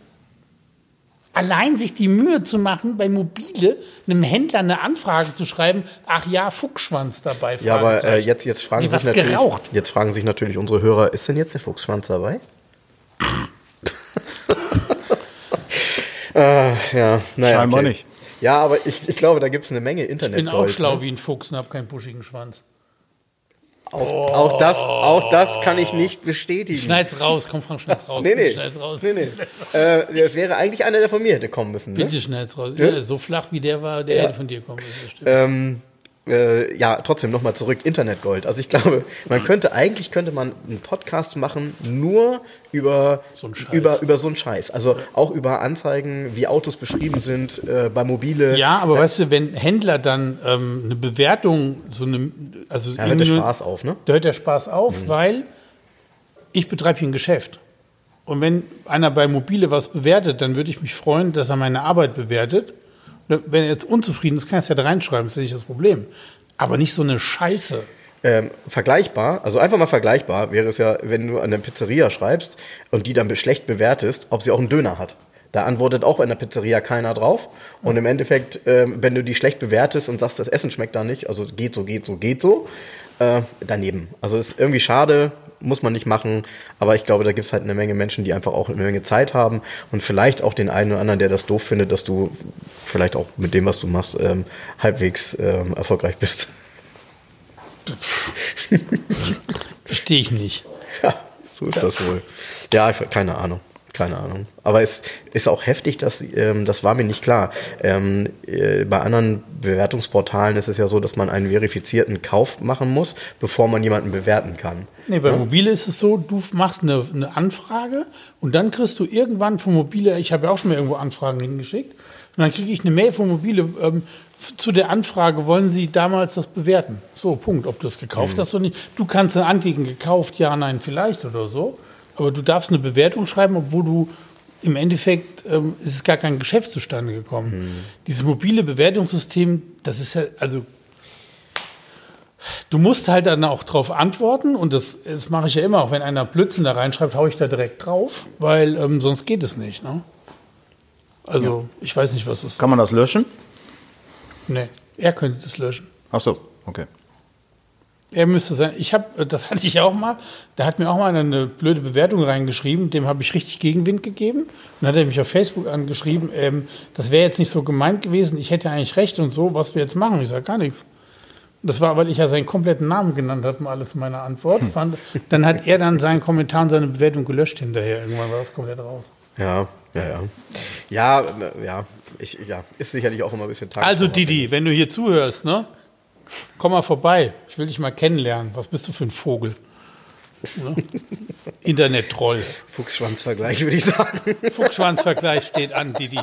allein sich die Mühe zu machen, bei Mobile einem Händler eine Anfrage zu schreiben, ach ja, Fuchsschwanz dabei. Ja, aber äh, jetzt, jetzt, fragen sich natürlich, geraucht. jetzt fragen sich natürlich unsere Hörer, ist denn jetzt der Fuchsschwanz dabei? äh, ja, naja, Scheinbar okay. nicht. Ja, aber ich, ich glaube, da gibt es eine Menge Internet. Ich bin auch schlau ne? wie ein Fuchs und habe keinen buschigen Schwanz. Auch, oh. auch, das, auch das kann ich nicht bestätigen. Schneid's raus, komm Frank, schneid's raus. nee, nee. Schneid's raus. nee, nee. Äh, das wäre eigentlich einer, der von mir hätte kommen müssen. Ne? Bitte schneid's raus. Ja? so flach wie der war, der ja. hätte von dir kommen müssen. Ähm, äh, ja, trotzdem nochmal zurück, Internetgold. Also ich glaube, man könnte, eigentlich könnte man einen Podcast machen nur über so, über, über so einen Scheiß. Also auch über Anzeigen, wie Autos beschrieben sind, äh, bei Mobile. Ja, aber da, weißt du, wenn Händler dann ähm, eine Bewertung, so eine, also. Da hört der Spaß auf, ne? Da hört der Spaß auf, mhm. weil ich betreibe hier ein Geschäft. Und wenn einer bei Mobile was bewertet, dann würde ich mich freuen, dass er meine Arbeit bewertet wenn er jetzt unzufrieden ist, kann er es ja da reinschreiben, ist ja nicht das Problem. Aber nicht so eine Scheiße. Ähm, vergleichbar, also einfach mal vergleichbar wäre es ja, wenn du an eine Pizzeria schreibst und die dann schlecht bewertest, ob sie auch einen Döner hat. Da antwortet auch in der Pizzeria keiner drauf. Und im Endeffekt, äh, wenn du die schlecht bewertest und sagst, das Essen schmeckt da nicht, also geht so, geht so, geht so, äh, daneben. Also ist irgendwie schade, muss man nicht machen. Aber ich glaube, da gibt es halt eine Menge Menschen, die einfach auch eine Menge Zeit haben und vielleicht auch den einen oder anderen, der das doof findet, dass du vielleicht auch mit dem, was du machst, ähm, halbwegs ähm, erfolgreich bist. Verstehe ich nicht. Ja, so ist ja. das wohl. Ja, keine Ahnung. Keine Ahnung. Aber es ist auch heftig, dass, ähm, das war mir nicht klar. Ähm, äh, bei anderen Bewertungsportalen ist es ja so, dass man einen verifizierten Kauf machen muss, bevor man jemanden bewerten kann. Nee, bei ja? Mobile ist es so, du machst eine, eine, Anfrage und dann kriegst du irgendwann von Mobile, ich habe ja auch schon mal irgendwo Anfragen hingeschickt, und dann kriege ich eine Mail von Mobile, ähm, zu der Anfrage, wollen Sie damals das bewerten? So, Punkt. Ob du es gekauft mhm. hast oder nicht. Du kannst dann anklicken, gekauft, ja, nein, vielleicht oder so. Aber du darfst eine Bewertung schreiben, obwohl du im Endeffekt ähm, ist es gar kein Geschäft zustande gekommen. Hm. Dieses mobile Bewertungssystem, das ist ja, also du musst halt dann auch drauf antworten und das, das mache ich ja immer, auch wenn einer Blödsinn da reinschreibt, haue ich da direkt drauf, weil ähm, sonst geht es nicht. Ne? Also ja. ich weiß nicht, was das ist. Kann man das löschen? Nee, er könnte das löschen. Ach so, okay. Er müsste sein. Ich habe, das hatte ich auch mal. Da hat mir auch mal eine blöde Bewertung reingeschrieben. Dem habe ich richtig Gegenwind gegeben. Und dann hat er mich auf Facebook angeschrieben. Ähm, das wäre jetzt nicht so gemeint gewesen. Ich hätte eigentlich recht und so. Was wir jetzt machen? Ich sage gar nichts. Das war, weil ich ja seinen kompletten Namen genannt habe, mal alles in meiner Antwort. Hm. Dann hat er dann seinen Kommentar und seine Bewertung gelöscht hinterher. Irgendwann war das komplett raus. Ja, ja, ja. Ja, ja. Ich, ja, ist sicherlich auch immer ein bisschen Tag. Also Didi, wenn du hier zuhörst, ne? Komm mal vorbei, ich will dich mal kennenlernen. Was bist du für ein Vogel? Ne? Internet-Troll. Fuchsschwanzvergleich, würde ich sagen. Fuchsschwanzvergleich steht an, Didi.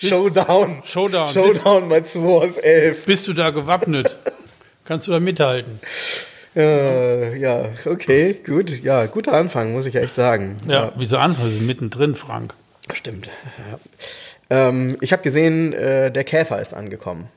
Bist, Showdown. Showdown. Showdown bei 2 aus 11. Bist du da gewappnet? Kannst du da mithalten? Ja, ja, okay, gut. Ja, guter Anfang, muss ich echt sagen. Ja, ja. wieso Anfang? Wir sind mittendrin, Frank. Stimmt. Ja. Ähm, ich habe gesehen, äh, der Käfer ist angekommen.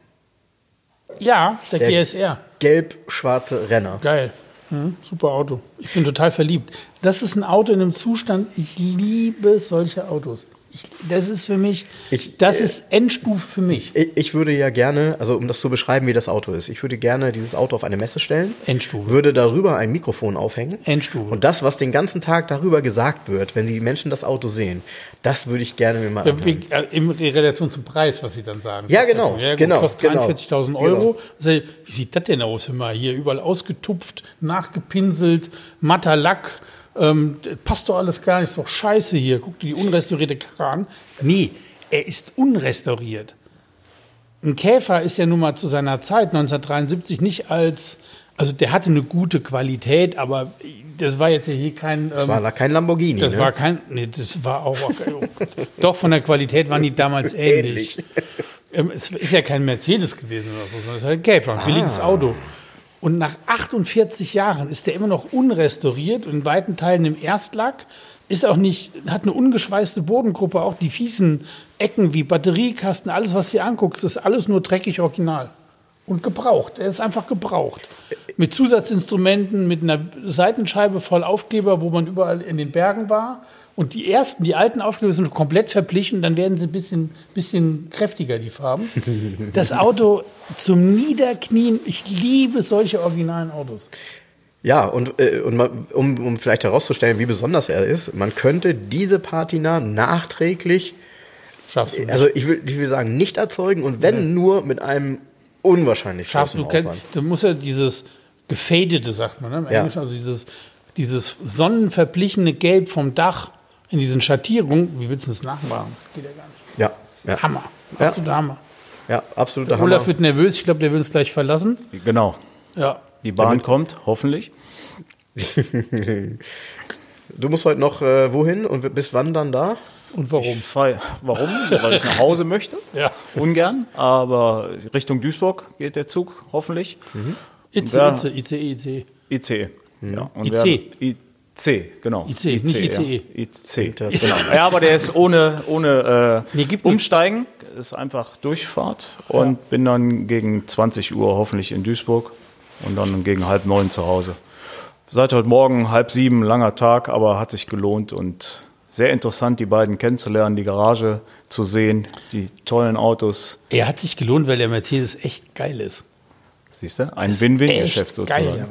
Ja, der, der GSR. Gelb-schwarze Renner. Geil. Hm, super Auto. Ich bin total verliebt. Das ist ein Auto in einem Zustand, ich liebe solche Autos. Ich, das ist für mich, ich, das äh, ist Endstufe für mich. Ich, ich, würde ja gerne, also um das zu beschreiben, wie das Auto ist, ich würde gerne dieses Auto auf eine Messe stellen. Endstufe. Würde darüber ein Mikrofon aufhängen. Endstufe. Und das, was den ganzen Tag darüber gesagt wird, wenn die Menschen das Auto sehen, das würde ich gerne mir mal wie, äh, In Relation zum Preis, was sie dann sagen. Ja, genau. Ja, gut, genau kostet 43.000 genau, Euro. Genau. Wie sieht das denn aus? Immer hier überall ausgetupft, nachgepinselt, matter Lack ähm, passt doch alles gar nicht, ist doch scheiße hier, guck dir die unrestaurierte Karre an. Nee, er ist unrestauriert. Ein Käfer ist ja nun mal zu seiner Zeit 1973 nicht als, also der hatte eine gute Qualität, aber das war jetzt hier kein. Das ähm, war kein Lamborghini. Das ne? war kein, nee, das war auch, oh doch von der Qualität waren die damals ähnlich. ähnlich. Ähm, es ist ja kein Mercedes gewesen oder so, sondern es ist halt ein Käfer, ein billiges Auto. Und nach 48 Jahren ist der immer noch unrestauriert und in weiten Teilen im Erstlack. Ist auch nicht, hat eine ungeschweißte Bodengruppe, auch die fiesen Ecken wie Batteriekasten, alles, was du anguckst, ist alles nur dreckig original. Und gebraucht. Er ist einfach gebraucht. Mit Zusatzinstrumenten, mit einer Seitenscheibe voll Aufkleber, wo man überall in den Bergen war. Und die ersten, die alten Aufkleber sind komplett verblichen, dann werden sie ein bisschen, bisschen kräftiger, die Farben. Das Auto zum Niederknien, ich liebe solche originalen Autos. Ja, und, äh, und man, um, um vielleicht herauszustellen, wie besonders er ist, man könnte diese Patina nachträglich, Schaffst du nicht. also ich will, ich will sagen, nicht erzeugen und wenn nur mit einem unwahrscheinlich Schaffst du, Aufwand. du musst ja dieses gefadete, sagt man, ne? im Ja. Englischen, also dieses, dieses sonnenverblichene Gelb vom Dach in diesen Schattierungen, wie willst du das nachmachen? Geht ja gar nicht. Ja, ja, Hammer. Ja. Absoluter Hammer. ja absoluter Hammer. Olaf wird nervös, ich glaube, der will uns gleich verlassen. Genau. Ja. Die Bahn kommt, hoffentlich. Du musst heute noch äh, wohin und bis wann dann da? Und warum? Ich fahr, warum? Weil ich nach Hause möchte. Ja. Ungern. Aber Richtung Duisburg geht der Zug, hoffentlich. IC, Ja. IC, ICE, ICE. IC. Ja, und IC. IC, genau. IC, nicht ICE. Ja. IC. Genau. Ja, aber der ist ohne, ohne äh, Nee, gibt Umsteigen. Ist einfach Durchfahrt. Und bin dann gegen 20 Uhr hoffentlich in Duisburg. Und dann gegen halb neun zu Hause. Seit heute Morgen halb sieben, langer Tag, aber hat sich gelohnt und sehr interessant, die beiden kennenzulernen, die Garage zu sehen, die tollen Autos. Er hat sich gelohnt, weil der Mercedes echt geil ist. Siehst du? Ein Win-Win-Geschäft sozusagen.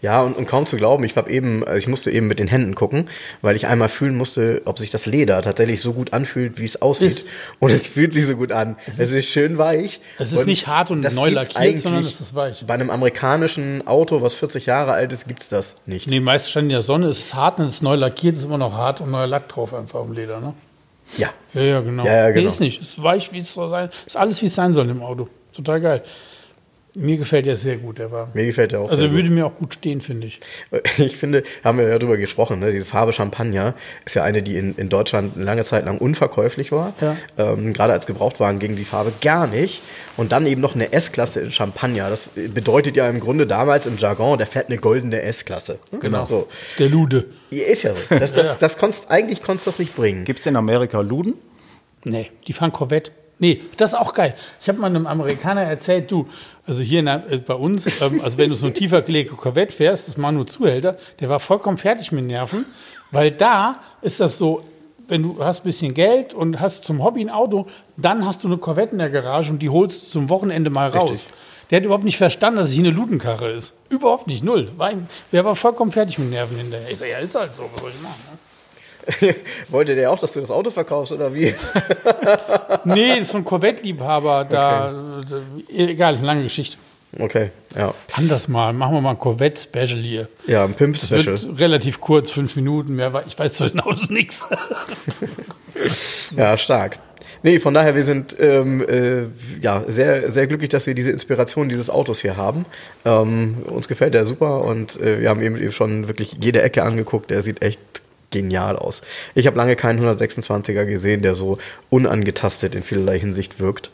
Ja, und, und kaum zu glauben, ich habe eben, also ich musste eben mit den Händen gucken, weil ich einmal fühlen musste, ob sich das Leder tatsächlich so gut anfühlt, wie es aussieht. Ist- und es fühlt sich so gut an. Es ist, schön weich. Es ist nicht hart und das neu lackiert, sondern es ist weich. Bei einem amerikanischen Auto, was 40 Jahre alt ist, gibt's das nicht. Nee, meist stand in der Sonne, es ist hart und es ist neu lackiert, ist immer noch hart und neuer Lack drauf einfach dem Leder, ne? Ja. Ja, ja, genau. Ja, ja, Nee, genau. ist nicht. Ist weich, wie es soll sein. Ist alles, wie es sein soll im Auto. Total geil. Mir gefällt der sehr gut, der Wagen. Mir gefällt der auch Also sehr er gut. würde mir auch gut stehen, finde ich. Ich finde, haben wir ja drüber gesprochen, ne? diese Farbe Champagner ist ja eine, die in, in Deutschland lange Zeit lang unverkäuflich war. Ja. Ähm, gerade als Gebrauchtwagen ging die Farbe gar nicht. Und dann eben noch eine S-Klasse in Champagner. Das bedeutet ja im Grunde damals im Jargon, der fährt eine goldene S-Klasse. Genau. So. Der Lude. Ist ja so. Das, das, das konntest, eigentlich konntest du das nicht bringen. Gibt es in Amerika Luden? Nee, die fahren Corvette. Nee, das ist auch geil. Ich habe mal einem Amerikaner erzählt, du, also hier der- äh, bei uns, ähm, also wenn du so ein tiefer gelegte Corvette fährst, das Manu Zuhälter, der war vollkommen fertig mit Nerven, weil da ist das so, wenn du hast ein bisschen Geld und hast zum Hobby ein Auto, dann hast du eine Corvette in der Garage und die holst du zum Wochenende mal raus. Richtig. Der hat überhaupt nicht verstanden, dass es hier eine Ludenkarre ist. Überhaupt nicht, null. War der war vollkommen fertig mit Nerven hinterher. Ich sag, ja, ist halt so, was soll ich machen? Ne? Wollte der auch, dass du das Auto verkaufst oder wie? Nee, das ist ein Corvette-Liebhaber. Da, äh, egal, ist eine lange Geschichte. Okay, ja. Anders mal. Machen wir mal ein Corvette-Special hier. Ja, ein Pimp-Special. Relativ kurz, fünf Minuten. Mehr, ich weiß zu den Autos nichts. Ja, stark. Nee, von daher, wir sind ähm, äh, ja, sehr, sehr glücklich, dass wir diese Inspiration dieses Autos hier haben. Ähm, uns gefällt der super und äh, wir haben eben, eben schon wirklich jede Ecke angeguckt. Der sieht echt genial aus. Ich habe lange keinen 126er gesehen, der so unangetastet in vielerlei Hinsicht wirkt.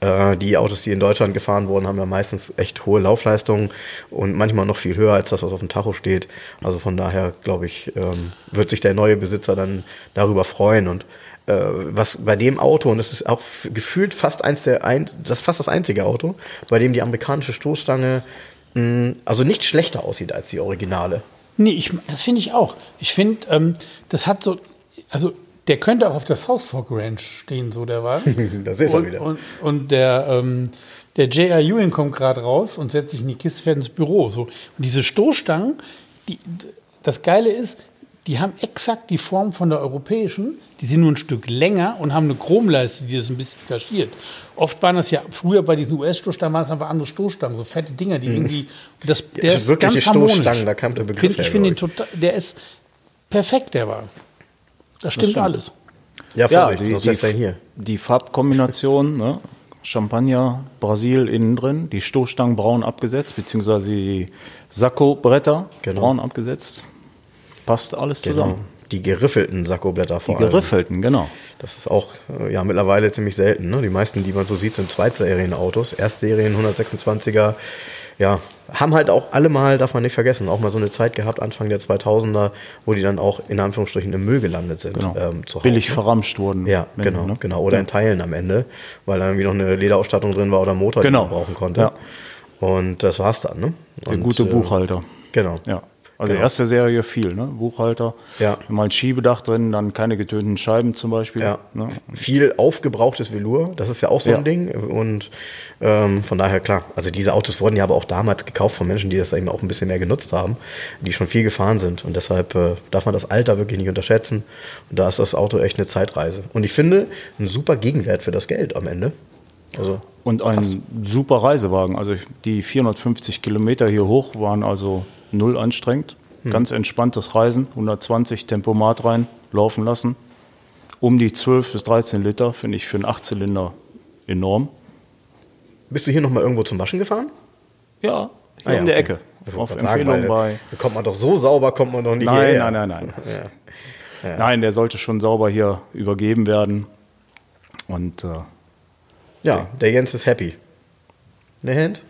Äh, die Autos, die in Deutschland gefahren wurden, haben ja meistens echt hohe Laufleistungen und manchmal noch viel höher als das, was auf dem Tacho steht. Also von daher, glaube ich, ähm, wird sich der neue Besitzer dann darüber freuen und äh, was bei dem Auto, und das ist auch gefühlt fast eins der ein, das fast das einzige Auto, bei dem die amerikanische Stoßstange mh, also nicht schlechter aussieht als die Originale. Nee, ich, das finde ich auch. Ich finde, ähm, das hat so, also der könnte auch auf der South Fork Ranch stehen, so der Wagen. Das ist er und, wieder. Und, und der, ähm, der J.R. Ewing kommt gerade raus und setzt sich in die Kiste, fährt ins Büro. So. Und diese Stoßstangen, die, das Geile ist, die haben exakt die Form von der europäischen, die sind nur ein Stück länger und haben eine Chromleiste, die das ein bisschen kaschiert. Oft waren das ja, früher bei diesen US-Stoßstangen waren es einfach andere Stoßstangen, so fette Dinger, die irgendwie, das, der Also ist wirkliche ganz harmonisch. Stoßstangen, da kam der Begriff Find, her, Ich finde ihn glaub total, der ist perfekt, der war. Das stimmt, stimmt. alles. Ja, Ja, Vorsicht, die, was ist denn die, hier? die Farbkombination, ne? Champagner, Brasil innen drin, die Stoßstangen braun abgesetzt, beziehungsweise die Sakko-Bretter Genau. braun abgesetzt. Passt alles Genau. zusammen. Die geriffelten Sakkoblätter Die vor allem. geriffelten, genau. Das ist auch äh, ja mittlerweile ziemlich selten. Ne? Die meisten, die man so sieht, sind Zweitserien-Autos. Erstserien 126er, ja, haben halt auch alle mal, darf man nicht vergessen, auch mal so eine Zeit gehabt, Anfang der 2000er, wo die dann auch in Anführungsstrichen im Müll gelandet sind. genau. Ähm, Hause, Billig verramscht wurden. Ja, wenn, genau, ne? genau. Oder in Teilen am Ende, weil da irgendwie noch eine Lederausstattung drin war oder Motor, Genau. den man brauchen konnte. Ja. Und das war's dann, ne? Der Und, gute äh, Buchhalter. Genau. Ja. Also Genau. erste Serie viel, ne? Buchhalter. Ja. Mal ein Schiebedach drin, dann keine getönten Scheiben zum Beispiel. Ja, Ne? viel aufgebrauchtes Velour, das ist ja auch so Ja. ein Ding. Und ähm, von daher klar, also diese Autos wurden ja aber auch damals gekauft von Menschen, die das eben auch ein bisschen mehr genutzt haben, die schon viel gefahren sind. Und deshalb äh, darf man das Alter wirklich nicht unterschätzen. Und da ist das Auto echt eine Zeitreise. Und ich finde, ein super Gegenwert für das Geld am Ende. Also, Und ein super Reisewagen. Also die 450 Kilometer hier hoch waren also null anstrengend. Hm. Ganz entspanntes Reisen. 120 Tempomat rein, laufen lassen. Um die 12 bis 13 Liter finde ich für einen Achtzylinder enorm. bist du hier nochmal irgendwo zum Waschen gefahren? Ja, hier Ah ja, um der okay. Ecke. Ich Auf Empfehlung sagen, bei. kommt man doch so sauber, kommt man doch nicht Nein, hierher. nein, nein, nein. Ja. Nein, der sollte schon sauber hier übergeben werden. Und äh, Ja, der Jens ist happy. Ne, Hand?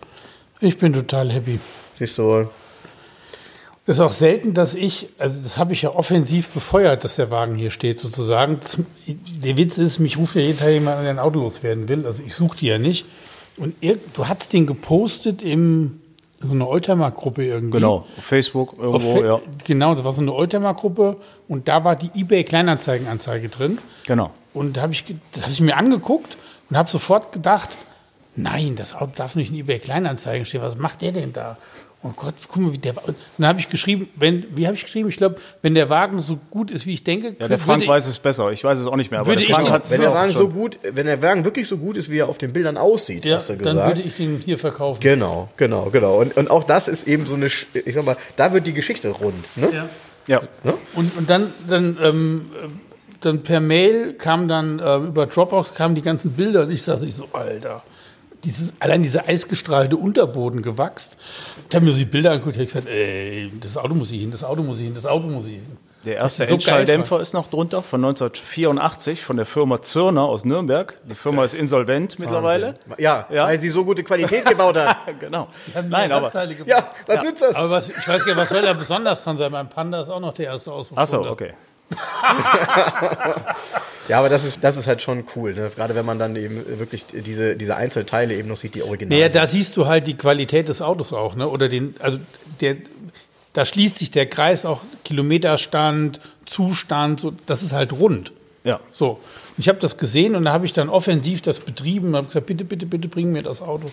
Ich bin total happy. Siehst du wohl? Es ist auch selten, dass ich, also das habe ich ja offensiv befeuert, dass der Wagen hier steht sozusagen. Der Witz ist, mich ruft ja jeden Tag jemand an, der ein Auto loswerden will. Also ich suche die ja nicht. Und ir- du hast den gepostet im so eine Oldtimer-Gruppe irgendwie. genau, auf Facebook Auf irgendwo, Fe- ja. Genau, das war so eine Oldtimer-Gruppe und da war die eBay-Kleinanzeigen-Anzeige drin. Genau. Und da habe ich, das habe ich mir angeguckt und habe sofort gedacht, nein, das Auto darf nicht in eBay Kleinanzeigen stehen. Was macht der denn da? Oh Gott, guck mal, wie der. Dann habe ich geschrieben, wenn, wie habe ich geschrieben? Ich glaube, wenn der Wagen so gut ist, wie ich denke, Ja, der Frank würde weiß es besser. Ich weiß es auch nicht mehr. Aber würde der Frank hat es Wenn der Wagen schon. so gut, wenn der Wagen wirklich so gut ist, wie er auf den Bildern aussieht, ja, hast du dann gesagt. würde ich den hier verkaufen. Genau, genau, genau. Und, und auch das ist eben so eine, Sch- ich sag mal, da wird die Geschichte rund. Ne? Ja. Ja, Und, und dann, dann, ähm, äh, dann per Mail kam dann ähm, über Dropbox kamen die ganzen Bilder und ich sagte ich so, Alter, dieses, allein dieser eisgestrahlte Unterboden gewachst. Ich habe mir so die Bilder angeguckt und habe gesagt, ey, das Auto muss hier hin, das Auto muss hier hin, das Auto muss hier hin. Der erste So Endschalldämpfer ist noch drunter von 1984 von der Firma Zürner aus Nürnberg. Die Firma ist insolvent mittlerweile. Ja, Ja. weil sie so gute Qualität gebaut hat. Genau. Nein, aber. Ja, was Ja. nützt das? Aber was, ich weiß gar nicht, was soll da besonders dran sein? Mein Panda ist auch noch der erste Ausruf. Ach so, okay. Ja, aber das ist, das ist halt schon cool, ne? gerade wenn man dann eben wirklich diese, diese Einzelteile eben noch sieht, die Original Naja, da siehst du halt die Qualität des Autos auch, ne? Oder den, also der, da schließt sich der Kreis auch Kilometerstand, Zustand, so, das ist halt rund. Ja. So. Ich habe das gesehen und da habe ich dann offensiv das betrieben und habe gesagt, bitte, bitte, bitte bring mir das Auto.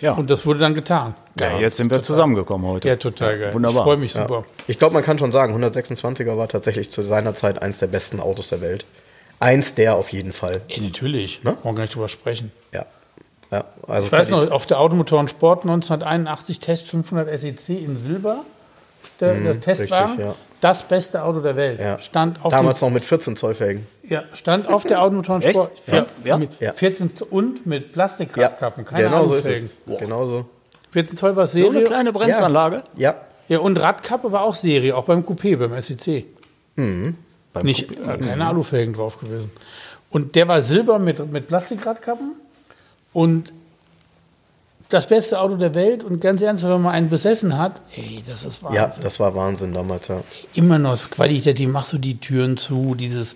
Ja. Und das wurde dann getan. ja, jetzt sind wir zusammengekommen heute. Ja, total geil. Wunderbar. Ich freue mich Ja. super. Ich glaube, man kann schon sagen, 126er war tatsächlich zu seiner Zeit eins der besten Autos der Welt. Eins der auf jeden Fall. Ey, natürlich. Ne? Brauchen wir gar nicht drüber sprechen. Ja. ja also Ich weiß noch, auf der Automotoren Sport 1981 Test 500 SEC in Silber, der, der Testwagen, richtig, ja. Das beste Auto der Welt. ja. Stand, auf Damals noch mit 14 Zoll Felgen. ja, stand auf der Automotoren? Sport. Ja. Ja. Mit Ja. 14 Z- und mit Ja, Plastikradkappen, keine genau so ist Alufelgen. es. Genau so. 14 Zoll war So eine Serie. kleine Bremsanlage. Ja. Ja, und Radkappe war auch Serie, auch beim Coupé, beim SEC. Beim Nicht, Coupé. äh, keine Alufelgen drauf gewesen. Und der war Silber mit, mit Plastikradkappen und das beste Auto der Welt. Und ganz ernst, wenn man einen besessen hat, ey, das ist Wahnsinn. Ja, das war Wahnsinn damals. Ja. Immer noch das qualitativ, machst du die Türen zu, dieses,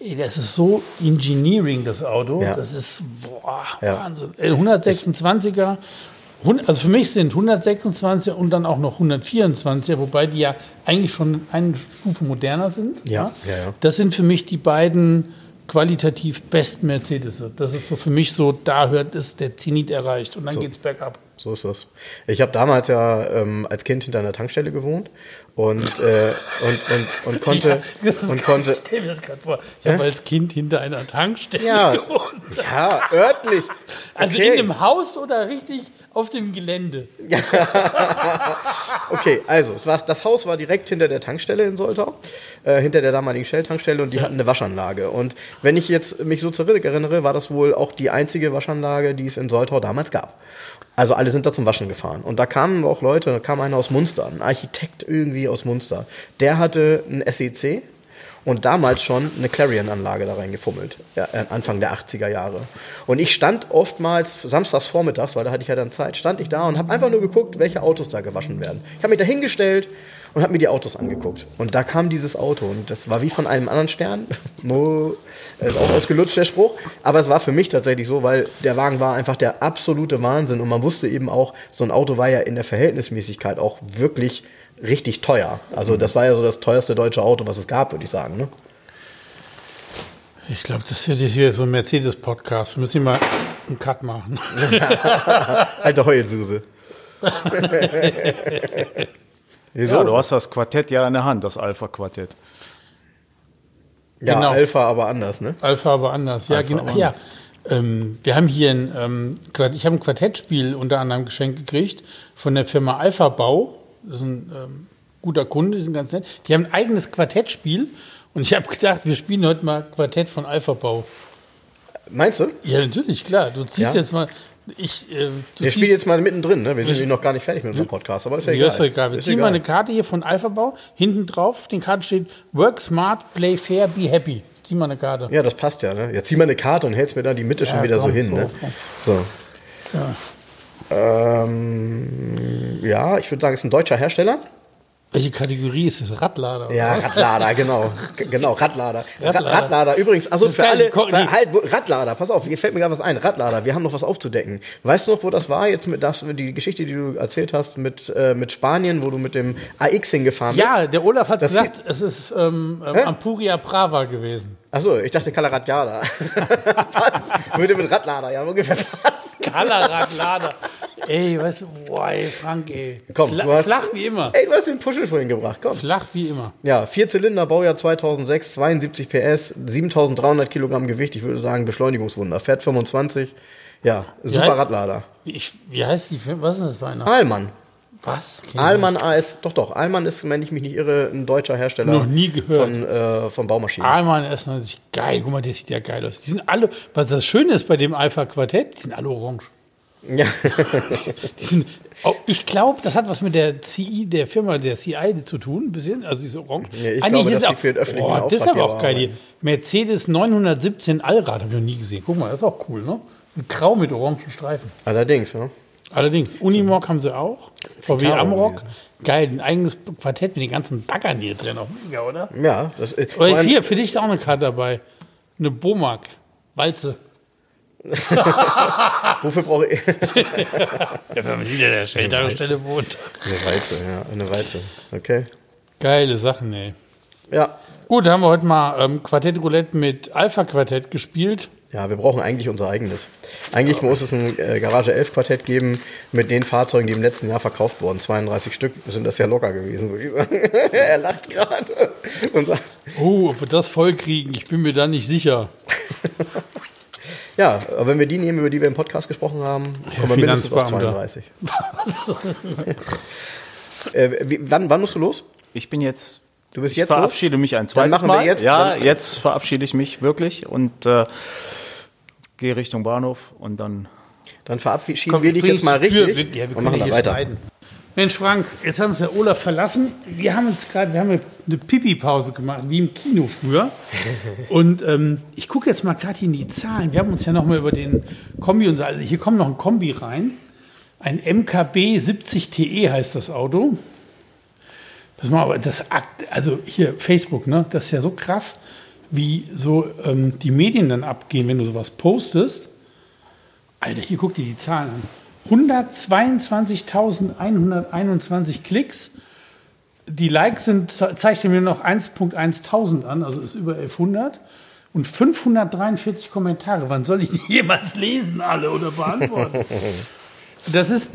ey, das ist so Engineering, das Auto. Ja. Das ist, boah, Ja. Wahnsinn. Äh, 126er, hun- also für mich sind 126er und dann auch noch 124er, wobei die ja eigentlich schon eine Stufe moderner sind. Ja, ja, ja. Das sind für mich die beiden qualitativ besten Mercedes. Das ist so für mich so, da hört es der Zenit erreicht und dann geht's bergab. So ist das. Ich habe damals ja ähm, als Kind hinter einer Tankstelle gewohnt und, äh, und, und, und konnte. Ja, und konnte Ich stell mir das gerade vor. Ich habe als Kind hinter einer Tankstelle ja, gewohnt. ja, örtlich. Also Okay. in einem Haus oder richtig auf dem Gelände? Okay, also war, das Haus war direkt hinter der Tankstelle in Soltau, äh, hinter der damaligen Shell-Tankstelle und die hatten eine Waschanlage. Und wenn ich jetzt mich so zurück erinnere, war das wohl auch die einzige Waschanlage, die es in Soltau damals gab. Also alle sind da zum Waschen gefahren. Und da kamen auch Leute, da kam einer aus Munster, ein Architekt irgendwie aus Munster. Der hatte ein SEC und damals schon eine Clarion-Anlage da reingefummelt, ja, äh, Anfang der 80er Jahre. Und ich stand oftmals samstags vormittags, weil da hatte ich ja dann Zeit, stand ich da und habe einfach nur geguckt, welche Autos da gewaschen werden. Ich habe mich da hingestellt und habe mir die Autos angeguckt. Und da kam dieses Auto und das war wie von einem anderen Stern. Mo, ist auch ausgelutscht der Spruch. Aber es war für mich tatsächlich so, weil der Wagen war einfach der absolute Wahnsinn und man wusste eben auch, so ein Auto war ja in der Verhältnismäßigkeit auch wirklich richtig teuer. Also das war ja so das teuerste deutsche Auto, was es gab, würde ich sagen. Ne? Ich glaube, das wird jetzt wieder so ein Mercedes-Podcast. Wir müssen hier mal einen Cut machen. Alte Heulsuse. Wieso? Ja, du hast das Quartett ja in der Hand, das Alpha-Quartett. ja, genau. Alpha aber anders, ne? Alpha aber anders. Ja, Alpha genau. Ja. Ähm, wir haben hier ein, ähm, ich habe ein Quartettspiel unter anderem geschenkt gekriegt von der Firma Alpha Bau. Das ist ein ähm, guter Kunde, die sind ganz nett. Die haben ein eigenes Quartettspiel und ich habe gedacht, wir spielen heute mal Quartett von Alpha Bau. Meinst du? Ja, natürlich, klar. Du ziehst Ja. jetzt mal. Ich, äh, Wir spielen jetzt mal mittendrin, ne? Wir sind nämlich noch gar nicht fertig mit unserem Podcast, aber ist ja Ja, egal. ist egal. Wir Ist ziehen mal eine Karte hier von Alpha Bau. Hinten drauf, auf den Karten steht Work smart, play fair, be happy. Zieh mal eine Karte. Ja, das passt ja, ne? Jetzt zieh mal eine Karte und hältst mir da die Mitte schon wieder so komm, hin, so, ne? So. So. Ähm, ja, ich würde sagen, es ist ein deutscher Hersteller. Welche Kategorie ist das? Radlader? oder Ja, was? Radlader, genau. Genau, Radlader. Radlader. Radlader. Radlader. Übrigens, also für alle, für, halt, Radlader, pass auf, hier fällt mir gerade was ein. Radlader, wir haben noch was aufzudecken. Weißt du noch, wo das war? Jetzt mit das, die Geschichte, die du erzählt hast mit, äh, mit Spanien, wo du mit dem AX hingefahren bist. Ja, der Olaf hat gesagt, es ist ähm, ähm, Ampuria Prava gewesen. Achso, ich dachte Kalaradjada. Würde mit Radlader, ja, ungefähr passen. Kalaradlader. ey, weißt du, boah, ey, Frank, ey. Komm, Fla du hast- flach wie immer. Ey, du hast den Puschel vorhin gebracht, komm. Flach wie immer. Ja, vier Zylinder, Baujahr 2006, 72 PS, 7300 Kilogramm Gewicht. Ich würde sagen, Beschleunigungswunder. Fährt 25. Ja, super Ja. Radlader. Ich, wie heißt die Firma? Was ist das für einer? Ahlmann. Was? Ahlmann AS, doch, doch. Ahlmann ist, wenn ich mich nicht irre, ein deutscher Hersteller. Noch nie gehört. Von, äh, von Baumaschinen. Ahlmann S90, geil. Guck mal, der sieht ja geil aus. Die sind alle, was das Schöne ist bei dem Alpha Quartett, die sind alle orange. Ja. Die sind, oh, ich glaube, das hat was mit der CI, der Firma, der CI zu tun, ein bisschen. Also diese Orange. Nee, ich Ah, glaube, dass die für den öffentlichen oh, Das ist aber auch geil. Hier. Mercedes 917 Allrad habe ich noch nie gesehen. Guck mal, das ist auch cool, ne? Mit Grau mit orangen Streifen. Allerdings, ja. Allerdings, Unimog haben sie auch. VW Amrock. Geil, ein eigenes Quartett mit den ganzen Baggern hier drin. Auch mega, oder? Ja, das äh, vor Oder hier, für dich ist auch eine Karte dabei. Eine Bomag. Walze. Wofür brauche ich. Ja, wenn man wieder der Stelle wohnt. eine Walze, ja, eine Walze. Okay. Geile Sachen, ey. Ja. Gut, haben wir heute mal ähm, Quartett Roulette mit Alpha Quartett gespielt. Ja, wir brauchen eigentlich unser eigenes. Eigentlich muss es ein äh, Garage 11 Quartett geben mit den Fahrzeugen, die im letzten Jahr verkauft wurden. 32 Stück sind das ja locker gewesen, würde ich sagen. er lacht gerade. Und sagt, Oh, ob wir das voll kriegen, ich bin mir da nicht sicher. ja, aber wenn wir die nehmen, über die wir im Podcast gesprochen haben, kommen wir mindestens auf Finanzbeamter. 32. äh, wie, wann, wann musst du los? Ich bin jetzt. Du bist ich jetzt verabschiede mich ein zweites machen wir Mal. jetzt- ja, dann- jetzt verabschiede ich mich wirklich und äh, gehe Richtung Bahnhof und dann. Dann verabschieden wir dich jetzt mal Für- richtig wir- ja, wir und können machen ja da hier weiter. schneiden. Mensch, Frank, jetzt hat uns der Olaf verlassen. Wir haben uns gerade, wir haben eine Pipi-Pause gemacht, wie im Kino früher. Und ähm, ich gucke jetzt mal gerade in die Zahlen. Wir haben uns ja noch mal über den Kombi und so- also hier kommt noch ein Kombi rein. Ein MKB 70 TE heißt das Auto. Pass mal, aber das Akt, also hier Facebook, ne, das ist ja so krass, wie so ähm, die Medien dann abgehen, wenn du sowas postest. Alter, hier guck dir die Zahlen an. 122.121 Klicks. Die Likes sind, ze- zeigt mir noch 1.1000 an, also ist über 1100. Und 543 Kommentare. Wann soll ich die jemals lesen, alle oder beantworten? Das ist,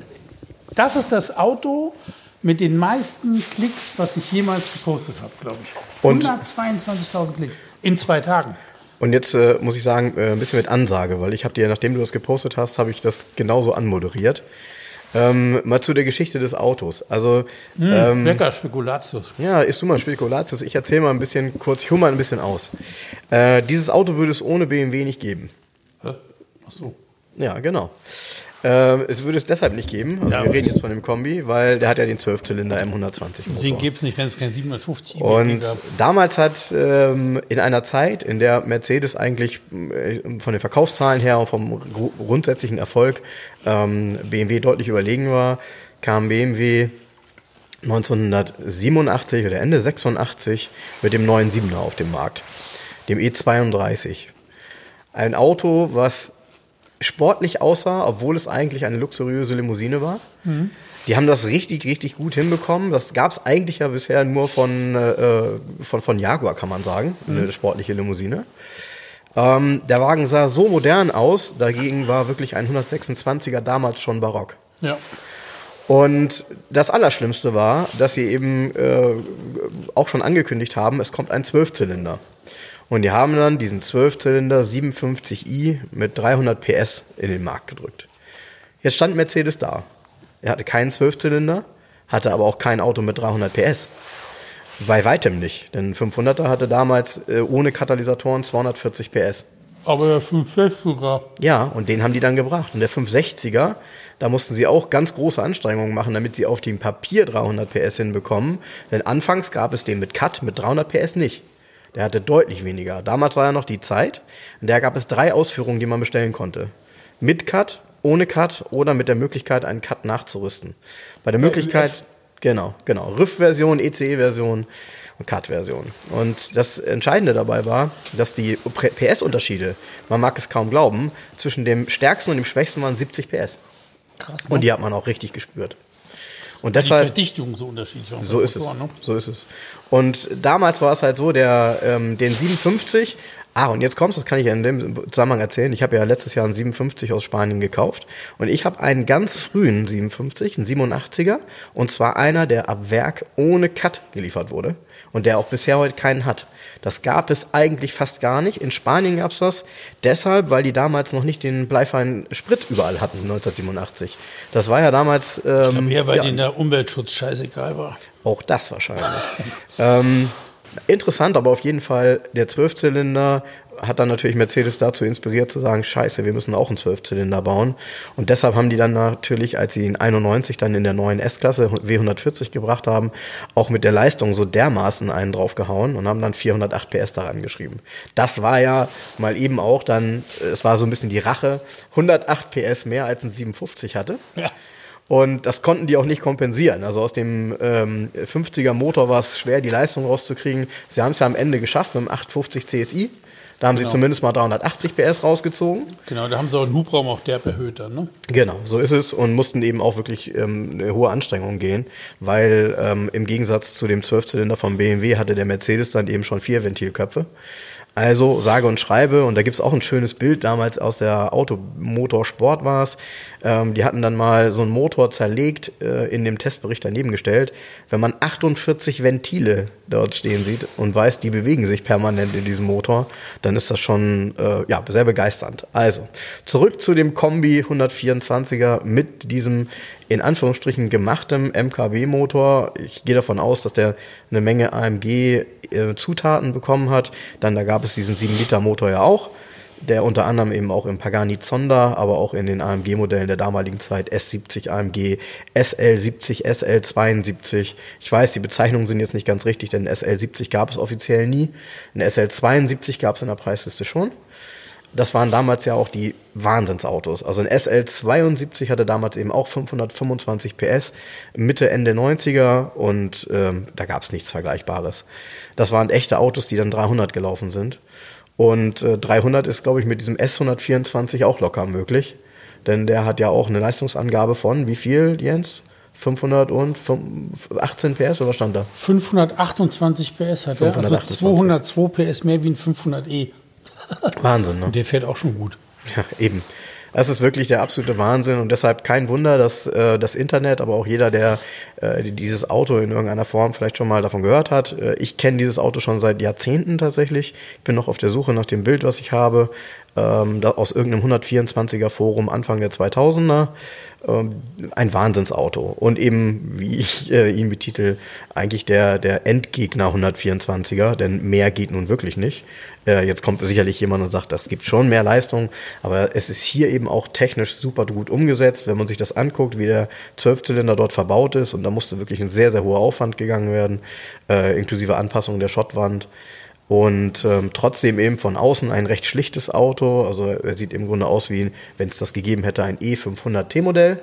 das ist das Auto mit den meisten Klicks, was ich jemals gepostet habe, glaube ich. Und- 122.000 Klicks in zwei Tagen. Und jetzt äh, muss ich sagen, äh, ein bisschen mit Ansage, weil ich habe dir, nachdem du das gepostet hast, habe ich das genauso anmoderiert. Ähm, mal zu der Geschichte des Autos. Also, ähm, Lecker Spekulatius. ja, isst du mal Spekulatius. Ich erzähle mal ein bisschen kurz, ich hole mal ein bisschen aus. Äh, dieses Auto würde es ohne BMW nicht geben. Hä? Ach so. Ja, genau. Ähm, es würde es deshalb nicht geben. Also Ja. wir reden jetzt von dem Kombi, weil der hat ja den 12-Zylinder M120 Deswegen Motor. gäbe es nicht, wenn es kein 750 Und IBG gab. damals hat ähm, in einer Zeit, in der Mercedes eigentlich äh, von den Verkaufszahlen her und vom gru- grundsätzlichen Erfolg ähm, BMW deutlich überlegen war, kam BMW 1987 oder Ende 86 mit dem neuen 7er auf den Markt, dem E32. Ein Auto, was sportlich aussah, obwohl es eigentlich eine luxuriöse Limousine war. Die haben das richtig, richtig gut hinbekommen. Das gab es eigentlich ja bisher nur von, äh, von, von Jaguar, kann man sagen, eine sportliche Limousine. Ähm, der Wagen sah so modern aus, dagegen war wirklich ein 126er damals schon barock. Ja. Und das Allerschlimmste war, dass sie eben äh, auch schon angekündigt haben, es kommt ein Zwölfzylinder. Und die haben dann diesen Zwölfzylinder 57i mit 300 PS in den Markt gedrückt. Jetzt stand Mercedes da. Er hatte keinen Zwölfzylinder, hatte aber auch kein Auto mit 300 PS. Bei weitem nicht, denn ein 500er hatte damals äh, ohne Katalysatoren 240 PS. Aber der 5.6 sogar. Ja, und den haben die dann gebracht. Und der 560er, da mussten sie auch ganz große Anstrengungen machen, damit sie auf dem Papier 300 PS hinbekommen. Denn anfangs gab es den mit Cut mit 300 PS nicht. Der hatte deutlich weniger. Damals war ja noch die Zeit. In der gab es drei Ausführungen, die man bestellen konnte. Mit Cut, ohne Cut oder mit der Möglichkeit, einen Cut nachzurüsten. Bei der Möglichkeit, genau, genau, RIF-Version, ECE-Version und Cut-Version. Und das Entscheidende dabei war, dass die PS-Unterschiede, man mag es kaum glauben, zwischen dem stärksten und dem schwächsten waren 70 PS. Krass. Ne? Und die hat man auch richtig gespürt. Und die deshalb, Verdichtung so unterschiedlich so ist es. Ne? So ist es. Und damals war es halt so, der, ähm, den 57, ah, und jetzt kommst, das kann ich ja in dem Zusammenhang erzählen. Ich habe ja letztes Jahr einen 57 aus Spanien gekauft. Und ich habe einen ganz frühen 57, einen 87er. Und zwar einer, der ab Werk ohne Cut geliefert wurde. Und der auch bisher heute keinen hat. Das gab es eigentlich fast gar nicht. In Spanien gab es das deshalb, weil die damals noch nicht den bleifreien Sprit überall hatten, 1987. Das war ja damals. Ähm, Mehr, weil ja, denen der Umweltschutz scheißegal war. auch das wahrscheinlich. ähm, interessant, aber auf jeden Fall der Zwölfzylinder hat dann natürlich Mercedes dazu inspiriert zu sagen, scheiße, wir müssen auch einen Zwölfzylinder bauen. Und deshalb haben die dann natürlich, als sie in 91 dann in der neuen S-Klasse W140 gebracht haben, auch mit der Leistung so dermaßen einen draufgehauen und haben dann 408 PS daran geschrieben. Das war ja mal eben auch dann, es war so ein bisschen die Rache, 108 PS mehr als ein 57 hatte. Ja. Und das konnten die auch nicht kompensieren. Also aus dem ähm, 50er Motor war es schwer, die Leistung rauszukriegen. Sie haben es ja am Ende geschafft mit dem 850 CSI. Da haben Genau. sie zumindest mal 380 PS rausgezogen. Genau, da haben sie auch den Hubraum auch derb erhöht dann. Ne? Genau, so ist es und mussten eben auch wirklich ähm, eine hohe Anstrengung gehen, weil ähm, im Gegensatz zu dem Zwölfzylinder vom BMW hatte der Mercedes dann eben schon vier Ventilköpfe. Also sage und schreibe, und da gibt's auch ein schönes Bild, damals aus der Automotorsport war es. Ähm, die hatten dann mal so einen Motor zerlegt, äh, in dem Testbericht daneben gestellt. Wenn man 48 Ventile dort stehen sieht und weiß, die bewegen sich permanent in diesem Motor, dann ist das schon äh, ja, sehr begeisternd. Also, zurück zu dem Kombi 124er mit diesem in Anführungsstrichen gemachtem MKW-Motor. Ich gehe davon aus, dass der eine Menge AMG-Zutaten bekommen hat. Dann da gab es diesen 7-Liter-Motor ja auch, der unter anderem eben auch im Pagani Zonda, aber auch in den AMG-Modellen der damaligen Zeit S70 AMG, SL70, SL72. Ich weiß, die Bezeichnungen sind jetzt nicht ganz richtig, denn SL70 gab es offiziell nie. Ein SL72 gab es in der Preisliste schon. Das waren damals ja auch die Wahnsinnsautos. Also ein SL72 hatte damals eben auch 525 PS, Mitte, Ende 90er und ähm, da gab es nichts Vergleichbares. Das waren echte Autos, die dann 300 gelaufen sind. Und äh, 300 ist, glaube ich, mit diesem S124 auch locker möglich. Denn der hat ja auch eine Leistungsangabe von, wie viel, Jens? 518 PS oder was stand da? 528 PS hat er, also 528. 202 PS mehr wie ein 500e. Wahnsinn, ne? Und der fährt auch schon gut. Ja, eben. Das ist wirklich der absolute Wahnsinn und deshalb kein Wunder, dass äh, das Internet, aber auch jeder, der äh, dieses Auto in irgendeiner Form vielleicht schon mal davon gehört hat. Äh, ich kenne dieses Auto schon seit Jahrzehnten tatsächlich. Ich bin noch auf der Suche nach dem Bild, was ich habe. ähm, aus irgendeinem 124er Forum Anfang der 2000er. Ähm, ein Wahnsinnsauto und eben, wie ich äh, ihn betitel, eigentlich der, der Endgegner 124er, denn mehr geht nun wirklich nicht. Äh, jetzt kommt sicherlich jemand und sagt, das gibt schon mehr Leistung, aber es ist hier eben auch technisch super gut umgesetzt, wenn man sich das anguckt, wie der Zwölfzylinder dort verbaut ist und da musste wirklich ein sehr, sehr hoher Aufwand gegangen werden, äh, inklusive Anpassung der Schottwand. Und ähm, trotzdem eben von außen ein recht schlichtes Auto. Also er sieht im Grunde aus wie, wenn es das gegeben hätte, ein E500 T-Modell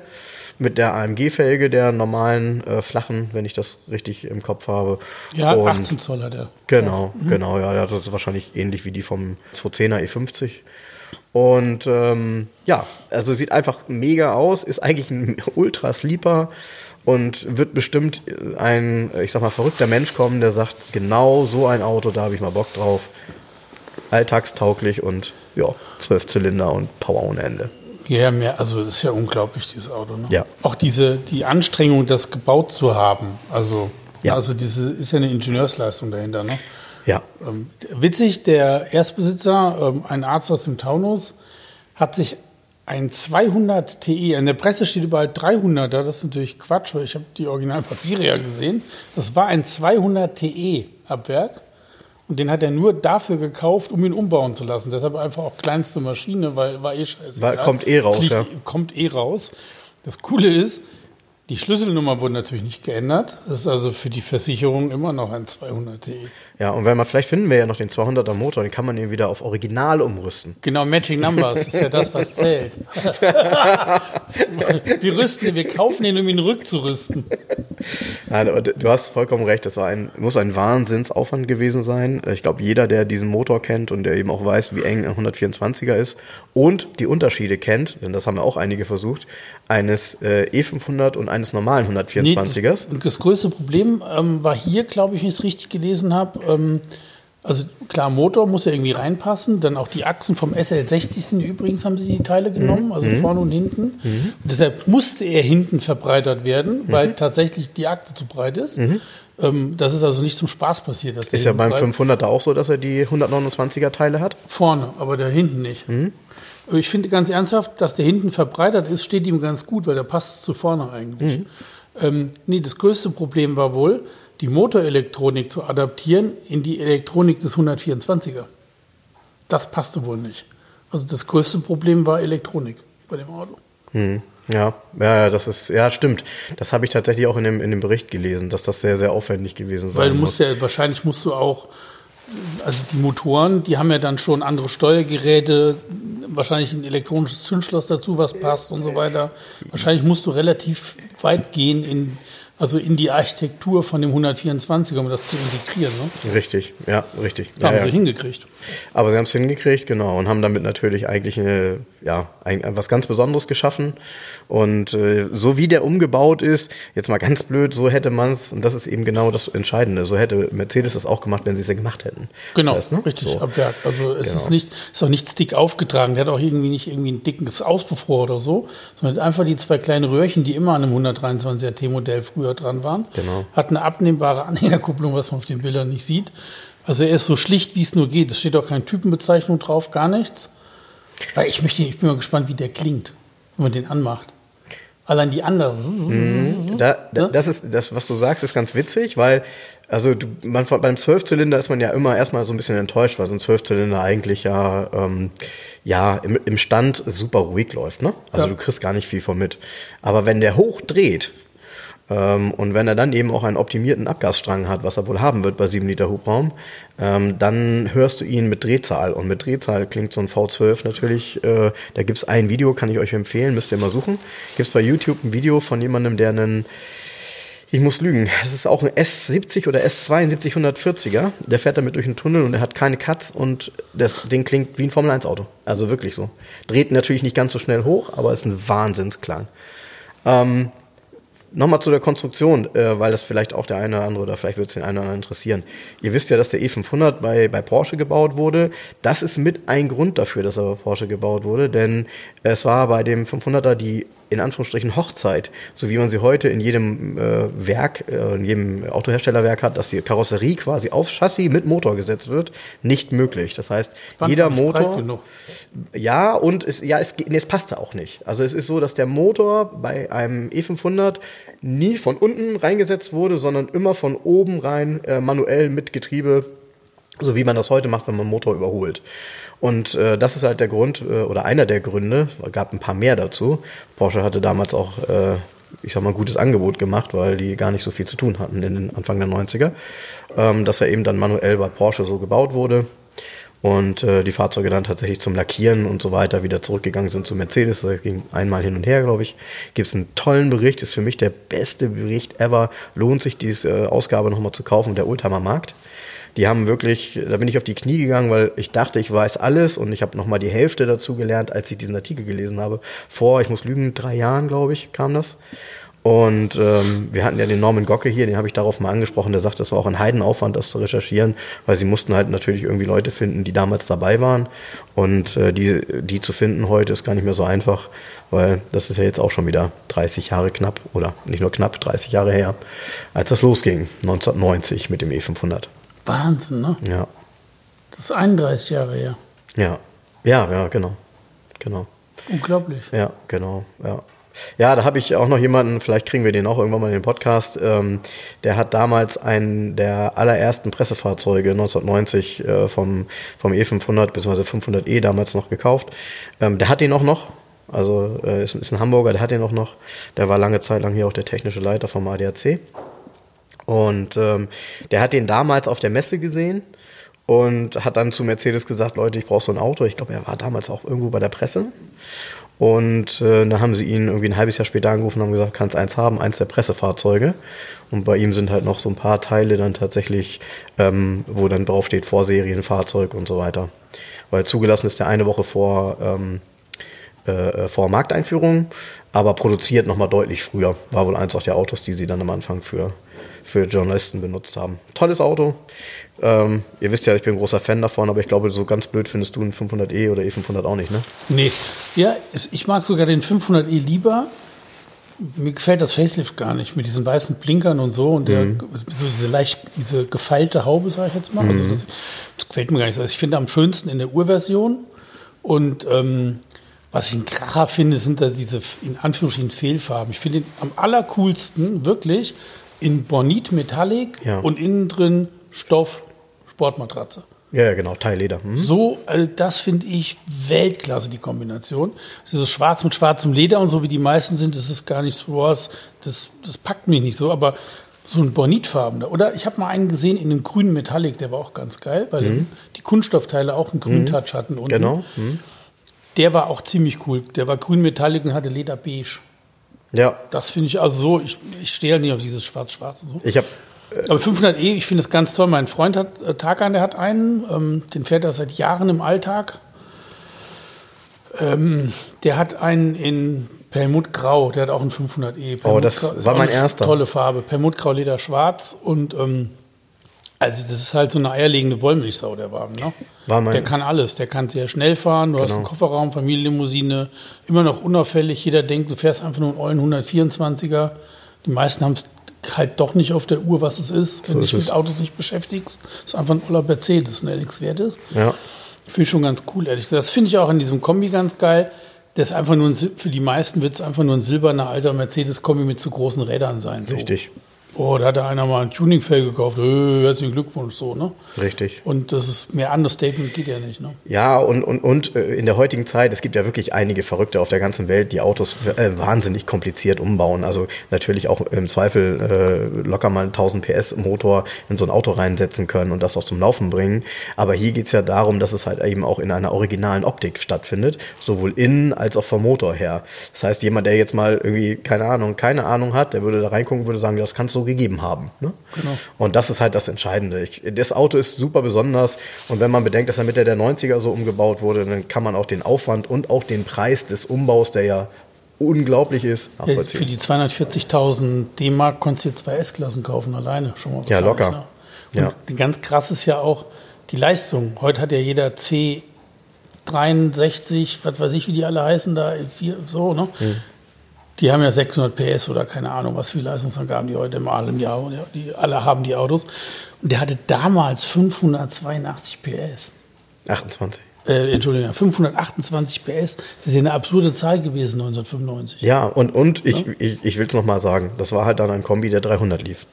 mit der AMG-Felge, der normalen äh, flachen, wenn ich das richtig im Kopf habe. Ja, Und 18 Zoll hat er. Genau, genau, ja, das ist wahrscheinlich ähnlich wie die vom 210er E50. Und ähm, ja, also sieht einfach mega aus, ist eigentlich ein Ultra-Sleeper und wird bestimmt ein, ich sag mal, verrückter Mensch kommen, der sagt, genau so ein Auto, da habe ich mal Bock drauf. Alltagstauglich und ja, zwölf Zylinder und Power ohne Ende. Ja, mehr, also das ist ja unglaublich, dieses Auto. Ne? Ja. Auch diese, die Anstrengung, das gebaut zu haben. Also, Ja. also diese ist ja eine Ingenieursleistung dahinter. Ne? Ja, Ähm, witzig, der Erstbesitzer, ähm, ein Arzt aus dem Taunus, hat sich ein 200 TE, in der Presse steht überall 300er, das ist natürlich Quatsch, weil ich habe die Originalpapiere ja gesehen. Das war ein 200 TE ab Werk und den hat er nur dafür gekauft, um ihn umbauen zu lassen. Deshalb einfach auch kleinste Maschine, weil war eh scheiße. War- kommt eh raus, ja. Kommt eh raus. Das Coole ist, die Schlüsselnummer wurde natürlich nicht geändert. Das ist also für die Versicherung immer noch ein 200 TE. Ja, und wenn man, vielleicht finden wir ja noch den 200er Motor, den kann man ihn wieder auf Original umrüsten. Genau, Matching Numbers ist ja das, was zählt. wir rüsten ihn, wir kaufen ihn, um ihn rückzurüsten. Nein, aber du hast vollkommen recht, das war ein, muss ein Wahnsinnsaufwand gewesen sein. Ich glaube, jeder, der diesen Motor kennt und der eben auch weiß, wie eng ein 124er ist und die Unterschiede kennt, denn das haben ja auch einige versucht, eines äh, E500 und eines normalen 124ers. das, und das größte Problem ähm, war hier, glaube ich, wenn ich es richtig gelesen habe, ähm, also klar, Motor muss ja irgendwie reinpassen. Dann auch die Achsen vom SL60 sind übrigens, haben sie die Teile genommen, also vorne und hinten. Und deshalb musste er hinten verbreitert werden, weil tatsächlich die Achse zu breit ist. Ähm, das ist also nicht zum Spaß passiert. Ist ja beim breit- 500er auch so, dass er die 129er Teile hat. Vorne, aber da hinten nicht. Ich finde ganz ernsthaft, dass der hinten verbreitert ist, steht ihm ganz gut, weil der passt zu vorne eigentlich. Ähm, nee, das größte Problem war wohl, die Motorelektronik zu adaptieren in die Elektronik des 124er. Das passte wohl nicht. Also das größte Problem war Elektronik bei dem Auto. Hm. Ja, ja, das ist, ja, stimmt. Das habe ich tatsächlich auch in dem, in dem Bericht gelesen, dass das sehr, sehr aufwendig gewesen sein Weil du muss. musst ja, wahrscheinlich musst du auch, also die Motoren, die haben ja dann schon andere Steuergeräte, wahrscheinlich ein elektronisches Zündschloss dazu, was passt und so weiter. Wahrscheinlich musst du relativ weit gehen in, also in die Architektur von dem 124er, um das zu integrieren. Ne? Richtig, ja, richtig. Da haben ja, sie ja. hingekriegt. Aber sie haben es hingekriegt, genau, und haben damit natürlich eigentlich eine, ja, ein, was ganz Besonderes geschaffen. Und äh, so wie der umgebaut ist, jetzt mal ganz blöd, so hätte man es, und das ist eben genau das Entscheidende, so hätte Mercedes das auch gemacht, wenn sie es ja gemacht hätten. Genau, Das heißt, ne? richtig, So. ab Werk. Also es Genau. ist nicht, ist auch nichts dick aufgetragen. Der hat auch irgendwie nicht irgendwie ein dickes Auspuffrohr oder so, sondern einfach die zwei kleinen Röhrchen, die immer an einem 123er T-Modell früher dran waren. Genau. Hat eine abnehmbare Anhängerkupplung, was man auf den Bildern nicht sieht. Also er ist so schlicht, wie es nur geht. Es steht auch keine Typenbezeichnung drauf, gar nichts. Weil ich möchte, ich bin mal gespannt, wie der klingt, wenn man den anmacht. Allein die anderen. Da, da, das ist das, was du sagst, ist ganz witzig, weil also du, man, beim Zwölfzylinder ist man ja immer erstmal so ein bisschen enttäuscht, weil so ein Zwölfzylinder eigentlich ja ähm, ja im, im Stand super ruhig läuft, ne? Also Ja. du kriegst gar nicht viel von mit. Aber wenn der hoch dreht und wenn er dann eben auch einen optimierten Abgasstrang hat, was er wohl haben wird bei 7 Liter Hubraum, ähm, dann hörst du ihn mit Drehzahl. Und mit Drehzahl klingt so ein V12 natürlich, äh, da gibt's ein Video, kann ich euch empfehlen, müsst ihr mal suchen. Gibt's bei YouTube ein Video von jemandem, der einen ich muss lügen. Das ist auch ein S70 oder S72 140er. Der fährt damit durch einen Tunnel und er hat keine Cuts und das Ding klingt wie ein Formel 1 Auto. Also wirklich so. Dreht natürlich nicht ganz so schnell hoch, aber ist ein Wahnsinnsklang. Ähm, Nochmal zu der Konstruktion, äh, weil das vielleicht auch der eine oder andere oder vielleicht wird es den einen oder anderen interessieren. Ihr wisst ja, dass der E500 bei, bei Porsche gebaut wurde. Das ist mit ein Grund dafür, dass er bei Porsche gebaut wurde, denn es war bei dem 500er die in Anführungsstrichen Hochzeit, so wie man sie heute in jedem äh, Werk, äh, in jedem Autoherstellerwerk hat, dass die Karosserie quasi aufs Chassis mit Motor gesetzt wird, nicht möglich. Das heißt, Waren jeder Motor. genug. Ja, und es, ja, es, nee, es passte auch nicht. Also es ist so, dass der Motor bei einem E500 nie von unten reingesetzt wurde, sondern immer von oben rein äh, manuell mit Getriebe, so wie man das heute macht, wenn man Motor überholt. Und äh, das ist halt der Grund äh, oder einer der Gründe, gab ein paar mehr dazu. Porsche hatte damals auch, äh, ich sag mal, ein gutes Angebot gemacht, weil die gar nicht so viel zu tun hatten in den Anfang der 90er, ähm, dass er eben dann manuell bei Porsche so gebaut wurde und äh, die Fahrzeuge dann tatsächlich zum Lackieren und so weiter wieder zurückgegangen sind zu Mercedes. Das ging einmal hin und her, glaube ich. Gibt es einen tollen Bericht, ist für mich der beste Bericht ever. Lohnt sich, diese äh, Ausgabe nochmal zu kaufen, der Oldtimer Markt. Die haben wirklich, da bin ich auf die Knie gegangen, weil ich dachte, ich weiß alles und ich habe nochmal die Hälfte dazu gelernt, als ich diesen Artikel gelesen habe. Vor, ich muss lügen, drei Jahren, glaube ich, kam das. Und ähm, wir hatten ja den Norman Gocke hier, den habe ich darauf mal angesprochen, der sagt, das war auch ein Heidenaufwand, das zu recherchieren, weil sie mussten halt natürlich irgendwie Leute finden, die damals dabei waren. Und äh, die, die zu finden heute ist gar nicht mehr so einfach, weil das ist ja jetzt auch schon wieder 30 Jahre knapp, oder nicht nur knapp, 30 Jahre her, als das losging, 1990 mit dem E500. Wahnsinn, ne? Ja, Das ist 31 Jahre her. ja, ja, ja, genau, genau. Unglaublich. Ja, genau, ja. Ja, da habe ich auch noch jemanden, vielleicht kriegen wir den auch irgendwann mal in den Podcast, ähm, der hat damals einen der allerersten Pressefahrzeuge 1990 äh, vom, vom E500 bzw. 500e damals noch gekauft. Ähm, der hat den auch noch, also äh, ist, ist ein Hamburger, der hat den auch noch. Der war lange Zeit lang hier auch der technische Leiter vom ADAC. Und ähm, der hat den damals auf der Messe gesehen und hat dann zu Mercedes gesagt, Leute, ich brauche so ein Auto. Ich glaube, er war damals auch irgendwo bei der Presse. Und äh, dann haben sie ihn irgendwie ein halbes Jahr später angerufen und haben gesagt, kannst eins haben, eins der Pressefahrzeuge. Und bei ihm sind halt noch so ein paar Teile dann tatsächlich, ähm, wo dann draufsteht Vorserienfahrzeug und so weiter. Weil zugelassen ist der eine Woche vor, ähm, äh, vor Markteinführung, aber produziert nochmal deutlich früher. War wohl eins auch der Autos, die sie dann am Anfang für, für Journalisten benutzt haben. Tolles Auto. Ähm, ihr wisst ja, ich bin ein großer Fan davon, aber ich glaube, so ganz blöd findest du einen 500e oder E500 auch nicht, ne? Nee. Ja, ich mag sogar den 500e lieber. Mir gefällt das Facelift gar nicht mit diesen weißen Blinkern und so und der, so diese leicht, diese gefeilte Haube, sage ich jetzt mal. Also das, das gefällt mir gar nicht. Also ich finde am schönsten in der Urversion und ähm, was ich ein Kracher finde, sind da diese in Anführungsstrichen Fehlfarben. Ich finde am allercoolsten wirklich in Bornit Metallic Ja. und innen drin Stoff Sportmatratze. Ja, ja, genau, Teilleder. Hm? So, also das finde ich Weltklasse, die Kombination. Dieses Schwarz mit schwarzem Leder und so, wie die meisten sind, das ist gar nicht so was, das, das packt mich nicht so, aber so ein Bonitfarbener. Oder ich habe mal einen gesehen in einem grünen Metallic, der war auch ganz geil, weil die Kunststoffteile auch einen grünen Touch hatten. Unten. Genau. Hm? Der war auch ziemlich cool. Der war grün Metallic und hatte Leder beige. Ja, Das finde ich also so, ich, ich stehe halt nicht auf dieses Schwarz-Schwarz so. ich habe Aber 500e, ich finde es ganz toll. Mein Freund hat äh, Tarkan, der hat einen, ähm, den fährt er seit Jahren im Alltag. Ähm, der hat einen in Perlmutt Grau, der hat auch einen 500e. Oh, das Grau war mein erster. Tolle Farbe. Perlmutt Grau, Leder schwarz und ähm, also das ist halt so eine eierlegende Wollmilchsau, der Wagen. Ne? War mein- der kann alles. Der kann sehr schnell fahren. Du hast Genau. einen Kofferraum, Familienlimousine, immer noch unauffällig. Jeder denkt, du fährst einfach nur einen ollen 124er. Die meisten haben es halt doch nicht auf der Uhr, was es ist, wenn So du dich mit Autos nicht beschäftigst. Das ist einfach ein oller Mercedes, ein LX wert ist. ja, Finde ich schon ganz cool, ehrlich gesagt. Das finde ich auch an diesem Kombi ganz geil. Der ist einfach nur ein, für die meisten wird es einfach nur ein silberner alter Mercedes-Kombi mit zu großen Rädern sein. So. richtig, Oh, da hat einer mal ein Tuningfell gekauft. Äh, herzlichen Glückwunsch, so, ne? richtig. Und das ist mehr Understatement geht ja nicht, ne? Ja, und, und, und äh, in der heutigen Zeit, es gibt ja wirklich einige Verrückte auf der ganzen Welt, die Autos äh, wahnsinnig kompliziert umbauen. Also natürlich auch im Zweifel äh, locker mal einen 1000 PS Motor in so ein Auto reinsetzen können und das auch zum Laufen bringen. Aber hier geht's ja darum, dass es halt eben auch in einer originalen Optik stattfindet, sowohl innen als auch vom Motor her. Das heißt, jemand, der jetzt mal irgendwie, keine Ahnung, keine Ahnung hat, der würde da reingucken, würde sagen, das kann es so gegeben haben. Ne? Genau. Und das ist halt das Entscheidende. Ich, das Auto ist super besonders und wenn man bedenkt, dass er Mitte der 90er so umgebaut wurde, dann kann man auch den Aufwand und auch den Preis des Umbaus, der ja unglaublich ist, Ja, für die 240.000 D-Mark konntest du zwei S-Klassen kaufen, alleine schon mal. Ja, locker. Ne? Und Ja. ganz krass ist ja auch die Leistung. Heute hat ja jeder C63, was weiß ich, wie die alle heißen, da vier, so, ne? Hm. Die haben ja 600 PS oder keine Ahnung, was für Leistungsangaben die heute mal im Jahr, die alle haben die Autos. Und der hatte damals 582 PS. 28. Äh, Entschuldigung, 528 PS. Das ist ja eine absurde Zahl gewesen 1995. Ja, und, und ich, ich, ich will es nochmal sagen, das war halt dann ein Kombi, der 300 lief.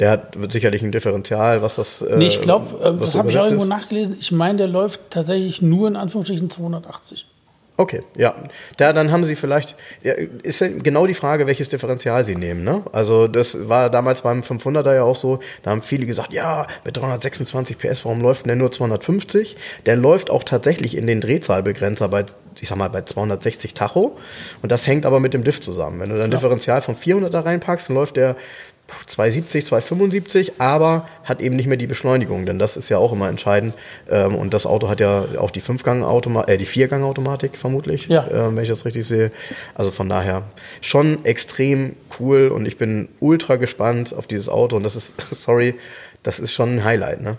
Der hat wird sicherlich ein Differential, was das. Äh, Nee, ich glaube, äh, das habe ich auch irgendwo nachgelesen. Ich meine, der läuft tatsächlich nur in Anführungsstrichen 280. Okay, ja. Da, dann haben Sie vielleicht, ja, ist ja genau die Frage, welches Differential Sie nehmen. Ne? Also das war damals beim 500er ja auch so, da haben viele gesagt, ja, mit 326 PS, warum läuft denn der nur 250? Der läuft auch tatsächlich in den Drehzahlbegrenzer bei, ich sag mal, bei 260 Tacho und das hängt aber mit dem Diff zusammen. Wenn du dann Differential von 400 da reinpackst, dann läuft der 270, 275, aber hat eben nicht mehr die Beschleunigung, denn das ist ja auch immer entscheidend. Ähm, und das Auto hat ja auch die Fünfgang-Automatik, äh, die Viergang-Automatik vermutlich, Ja. ähm, wenn ich das richtig sehe. Also von daher schon extrem cool und ich bin ultra gespannt auf dieses Auto und das ist, sorry, das ist schon ein Highlight, ne?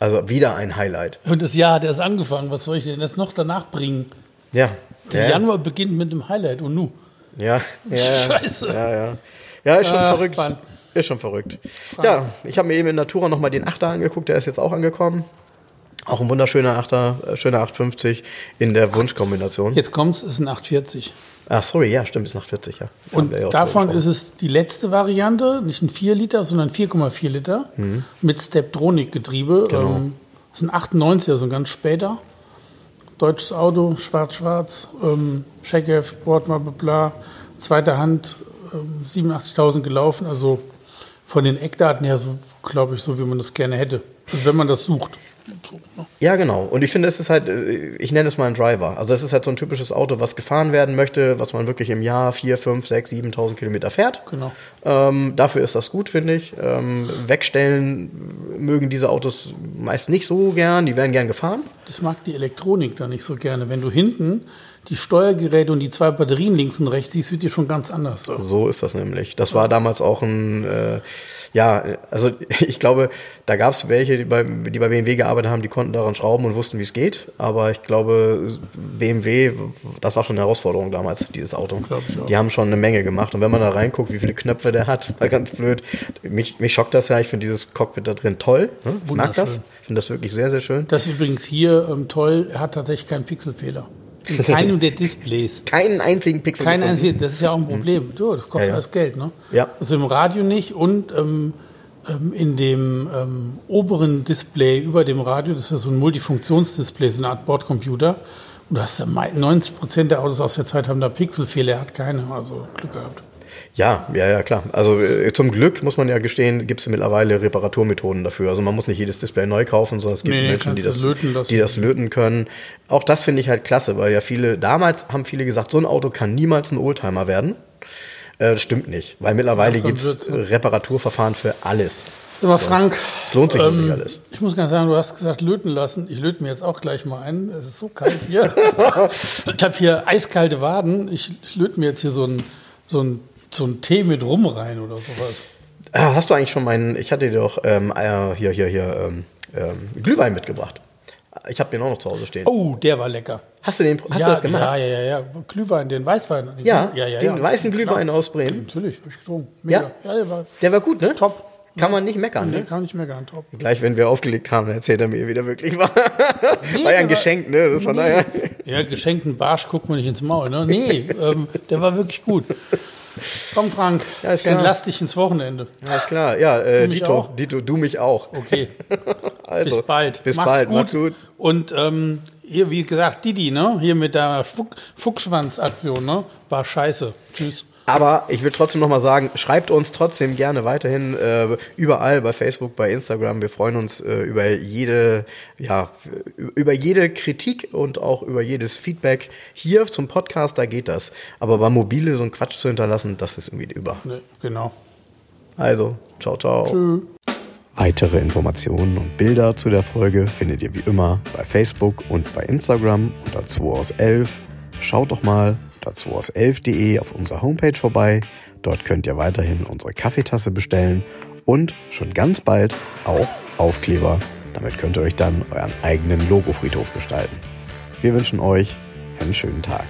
Also wieder ein Highlight. Und das Jahr hat erst angefangen. Was soll ich denn jetzt noch danach bringen? Ja. Der ja. Januar beginnt mit dem Highlight und nu. Ja, ja, ja. Scheiße. Ja, ja. Ja, ist schon Ach, verrückt. Mann. Ist schon verrückt. Ja, ich habe mir eben in Natura nochmal den 8er angeguckt, der ist jetzt auch angekommen. Auch ein wunderschöner 8er, äh, schöner 850 in der Wunschkombination. Jetzt kommt's, ist ein 840. Ach, sorry, ja, stimmt, ist nach 40, ja. Und ja davon ist es die letzte Variante, nicht ein 4 Liter, sondern 4,4 Liter mit Steptronic-Getriebe. Genau. Ähm, das ist ein 98er, so ein ganz später. Deutsches Auto, schwarz-schwarz, ähm, Checkheft, Bordmappe, bla. Zweite Hand, ähm, 87.000 gelaufen. Also von den Eckdaten her, so glaube ich, so wie man das gerne hätte. Also wenn man das sucht. Ja, genau. Und ich finde, es ist halt, äh, ich nenne es mal ein Driver. Also es ist halt so ein typisches Auto, was gefahren werden möchte, was man wirklich im Jahr 4, 5, 6, 7.000 Kilometer fährt. Genau. Ähm, dafür ist das gut, finde ich. Ähm, wegstellen mögen diese Autos meist nicht so gern. Die werden gern gefahren. Das mag die Elektronik da nicht so gerne. Wenn du hinten die Steuergeräte und die zwei Batterien links und rechts siehst, wird dir schon ganz anders. So. So ist das nämlich. Das war damals auch ein, äh, ja, also ich glaube, da gab es welche, die bei, die bei BMW gearbeitet haben, die konnten daran schrauben und wussten, wie es geht. Aber ich glaube, BMW, das war schon eine Herausforderung damals, dieses Auto. Die haben schon eine Menge gemacht. Und wenn man da reinguckt, wie viele Knöpfe der hat, mal ganz blöd. Mich, mich schockt das ja. Ich finde dieses Cockpit da drin toll. Ne? Ich mag das. Ich finde das wirklich sehr, sehr schön. Das ist übrigens hier ähm, toll, er hat tatsächlich keinen Pixelfehler. In keinem der Displays. Keinen einzigen Pixel. Kein gefunden. einziger, das ist ja auch ein Problem. Du, das kostet Ja, ja. alles Geld, ne? Ja. Also im Radio nicht und ähm, ähm, in dem ähm, oberen Display über dem Radio, das ist ja so ein Multifunktionsdisplay, so eine Art Bordcomputer. Und du hast ja mei- 90 Prozent der Autos aus der Zeit haben da Pixelfehler, er hat keine, also Glück gehabt. Ja, ja, ja, klar. Also äh, zum Glück muss man ja gestehen, gibt es mittlerweile Reparaturmethoden dafür. Also man muss nicht jedes Display neu kaufen, sondern es gibt Nee, Menschen, die das, lassen. die das löten können. Auch das finde ich halt klasse, weil ja viele, damals haben viele gesagt, so ein Auto kann niemals ein Oldtimer werden. Äh, das stimmt nicht, weil mittlerweile gibt es ne? Reparaturverfahren für alles. Sag mal, Frank. Es lohnt sich ähm, wirklich alles. Ich muss ganz sagen, du hast gesagt, löten lassen. Ich löte mir jetzt auch gleich mal ein. Es ist so kalt hier. ich habe hier eiskalte Waden. Ich, ich löte mir jetzt hier so einen so ein, so ein Tee mit Rum rein oder sowas. Ah, hast du eigentlich schon meinen, ich hatte dir doch ähm, äh, hier, hier, hier ähm, ähm, Glühwein mitgebracht. Ich habe den auch noch zu Hause stehen. Oh, der war lecker. Hast du, den, hast ja, du das gemacht? Ja, ja, ja, ja. Glühwein, den Weißwein. Ja, ja, ja den ja. weißen. Glühwein aus Bremen. Natürlich, habe ich getrunken. Ja? ja, der war Der war gut, ne? top. Kann man nicht meckern, Nee, ne? kann nicht mehr gern top. Gleich, wenn wir aufgelegt haben, erzählt er mir, wie der wirklich war. war ja ein Geschenk, ne? Von daher. Ja, geschenkten Barsch guckt man nicht ins Maul. Ne? Nee, ähm, der war wirklich gut. Komm, Frank, Ja, ist ich klar. entlass dich ins Wochenende. Alles klar, ja, äh, Du Dito, auch? Dito, du mich auch. Okay, Also, bis bald. Bis Macht's bald, gut. macht's gut. Und ähm, hier, wie gesagt, Didi, ne? hier mit der Fuch Fuchsschwanz-Aktion, ne? war scheiße. Tschüss. Aber ich will trotzdem nochmal sagen, schreibt uns trotzdem gerne weiterhin äh, überall bei Facebook, bei Instagram. Wir freuen uns äh, über jede, ja, über jede Kritik und auch über jedes Feedback. Hier zum Podcast, da geht das. Aber bei Mobile so einen Quatsch zu hinterlassen, das ist irgendwie über. Ne, genau. Also, ciao, ciao. Tschüss. Weitere Informationen und Bilder zu der Folge findet ihr wie immer bei Facebook und bei Instagram unter 2 aus 11. Schaut doch mal 2 aus 11.de auf unserer Homepage vorbei. Dort könnt ihr weiterhin unsere Kaffeetasse bestellen und schon ganz bald auch Aufkleber. Damit könnt ihr euch dann euren eigenen Logofriedhof gestalten. Wir wünschen euch einen schönen Tag.